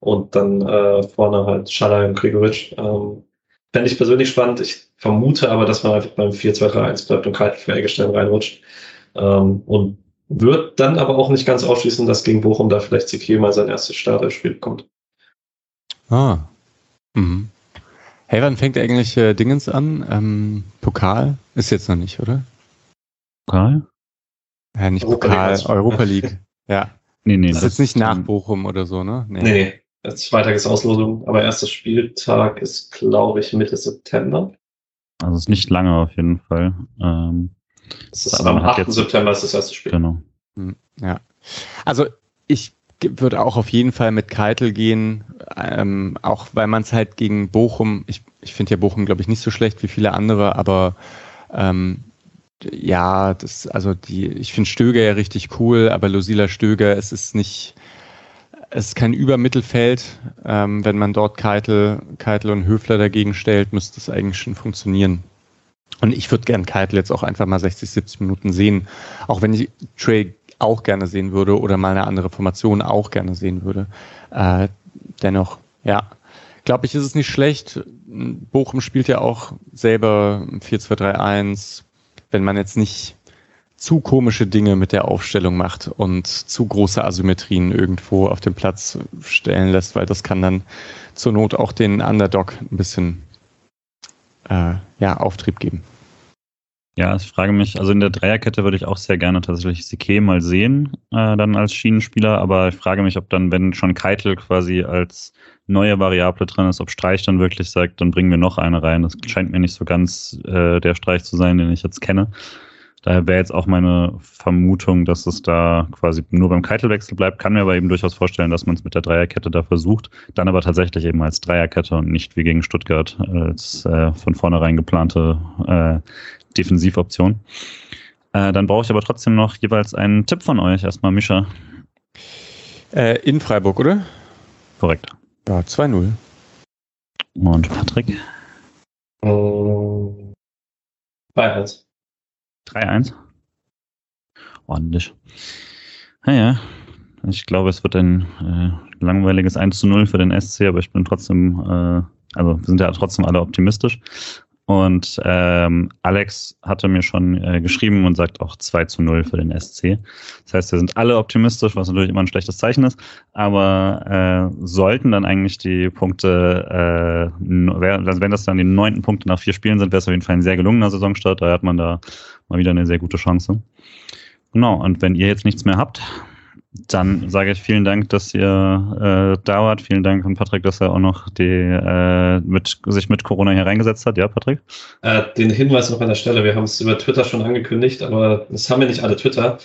und dann äh, vorne halt Schaller und Gregoritsch. Ähm, Fände ich persönlich spannend. Ich vermute aber, dass man einfach beim 4-2-3-1 bleibt und kalt für Eggestein reinrutscht. Ähm, und wird dann aber auch nicht ganz ausschließen, dass gegen Bochum da vielleicht Ziki mal sein erstes Starterspiel bekommt. Ah. Mhm. Hey, wann fängt eigentlich äh, Dingens an? Ähm, Pokal ist jetzt noch nicht, oder? Pokal? Ja, nicht Europa Pokal, League Europa League. ja. Nee, nee. Das ist jetzt nicht nach Bochum oder so, ne? Nee, nee. Nee. Zweitag ist Auslosung, aber erster Spieltag ist, glaube ich, Mitte September. Also ist nicht lange auf jeden Fall. Ähm, das ist am 8. Jetzt, September ist das erste Spiel. Genau. Hm. Ja. Also ich würde auch auf jeden Fall mit Keitel gehen, ähm, auch weil man es halt gegen Bochum, ich, ich finde ja Bochum, glaube ich, nicht so schlecht wie viele andere, aber ähm, ja, das, also die, ich finde Stöger ja richtig cool, aber Lucila Stöger, es ist nicht, es ist kein Übermittelfeld. Ähm, wenn man dort Keitel, Keitel und Höfler dagegen stellt, müsste es eigentlich schon funktionieren. Und ich würde gern Keitel jetzt auch einfach mal 60, 70 Minuten sehen. Auch wenn ich Trey auch gerne sehen würde oder mal eine andere Formation auch gerne sehen würde. Äh, dennoch, ja, glaube ich, ist es nicht schlecht. Bochum spielt ja auch selber 4-2-3-1. Wenn man jetzt nicht zu komische Dinge mit der Aufstellung macht und zu große Asymmetrien irgendwo auf dem Platz stellen lässt, weil das kann dann zur Not auch den Underdog ein bisschen äh, ja, Auftrieb geben. Ja, ich frage mich, also in der Dreierkette würde ich auch sehr gerne tatsächlich Sique mal sehen, äh, dann als Schienenspieler, aber ich frage mich, ob dann, wenn schon Keitel quasi als neue Variable drin ist, ob Streich dann wirklich sagt, dann bringen wir noch eine rein. Das scheint mir nicht so ganz äh, der Streich zu sein, den ich jetzt kenne. Daher wäre jetzt auch meine Vermutung, dass es da quasi nur beim Keitelwechsel bleibt. Kann mir aber eben durchaus vorstellen, dass man es mit der Dreierkette da versucht. Dann aber tatsächlich eben als Dreierkette und nicht wie gegen Stuttgart als äh, von vornherein geplante äh, Defensivoption. Äh, dann brauche ich aber trotzdem noch jeweils einen Tipp von euch. Erstmal Mischa. Äh, in Freiburg, oder? Korrekt. Ja, 2-0. Und Patrick? 3-1. 3-1. Ordentlich. Naja, ich glaube, es wird ein äh, langweiliges 1 zu 0 für den SC, aber ich bin trotzdem, äh, also wir sind ja trotzdem alle optimistisch. Und ähm, Alex hatte mir schon äh, geschrieben und sagt auch 2 zu 0 für den SC. Das heißt, wir sind alle optimistisch, was natürlich immer ein schlechtes Zeichen ist. Aber äh, sollten dann eigentlich die Punkte, äh, also wenn das dann die neunten Punkte nach vier Spielen sind, wäre es auf jeden Fall ein sehr gelungener Saisonstart. Da hat man da mal wieder eine sehr gute Chance. Genau, und wenn ihr jetzt nichts mehr habt, dann sage ich vielen Dank, dass ihr äh, da wart. Vielen Dank an Patrick, dass er auch noch die, äh, mit, sich mit Corona hier reingesetzt hat. Ja, Patrick? Äh, den Hinweis noch an der Stelle. Wir haben es über Twitter schon angekündigt, aber das haben wir nicht alle Twitter.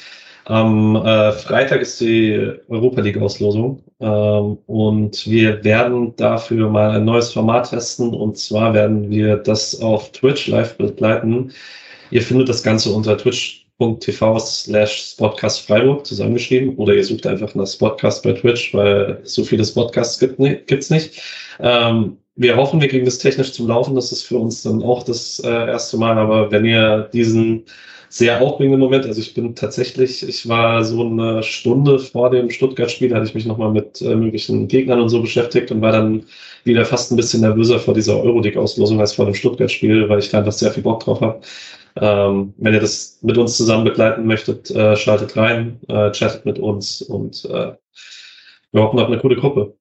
Am äh, Freitag ist die Europa League Auslosung ähm, und wir werden dafür mal ein neues Format testen und zwar werden wir das auf Twitch live begleiten. Ihr findet das Ganze unter Twitch twitch.tv slash Spotcast Freiburg zusammengeschrieben oder ihr sucht einfach nach Spotcast bei Twitch, weil so viele Spotcasts gibt gibt's nicht. Ähm, wir hoffen, wir kriegen das technisch zum Laufen. Das ist für uns dann auch das äh, erste Mal. Aber wenn ihr diesen sehr aufregenden Moment, also ich bin tatsächlich, ich war so eine Stunde vor dem Stuttgart-Spiel, hatte ich mich nochmal mit äh, möglichen Gegnern und so beschäftigt und war dann wieder fast ein bisschen nervöser vor dieser Euroleague-Auslosung als vor dem Stuttgart-Spiel, weil ich da einfach sehr viel Bock drauf habe. Ähm, wenn ihr das mit uns zusammen begleiten möchtet, äh, schaltet rein, äh, chattet mit uns und äh, wir hoffen auf eine coole Gruppe.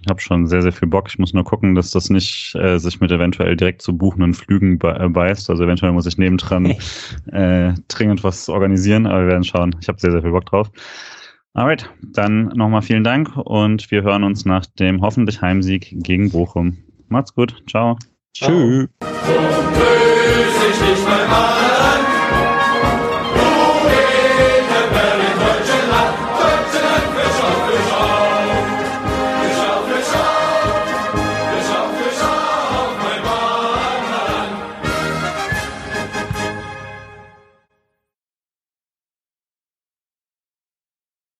Ich habe schon sehr, sehr viel Bock. Ich muss nur gucken, dass das nicht äh, sich mit eventuell direkt zu buchenden Flügen be äh, beißt. Also eventuell muss ich nebendran äh, dringend was organisieren, aber wir werden schauen. Ich habe sehr, sehr viel Bock drauf. Alright, dann nochmal vielen Dank und wir hören uns nach dem hoffentlich Heimsieg gegen Bochum. Macht's gut. Ciao. Ciao. Tschüss. So ich nicht mein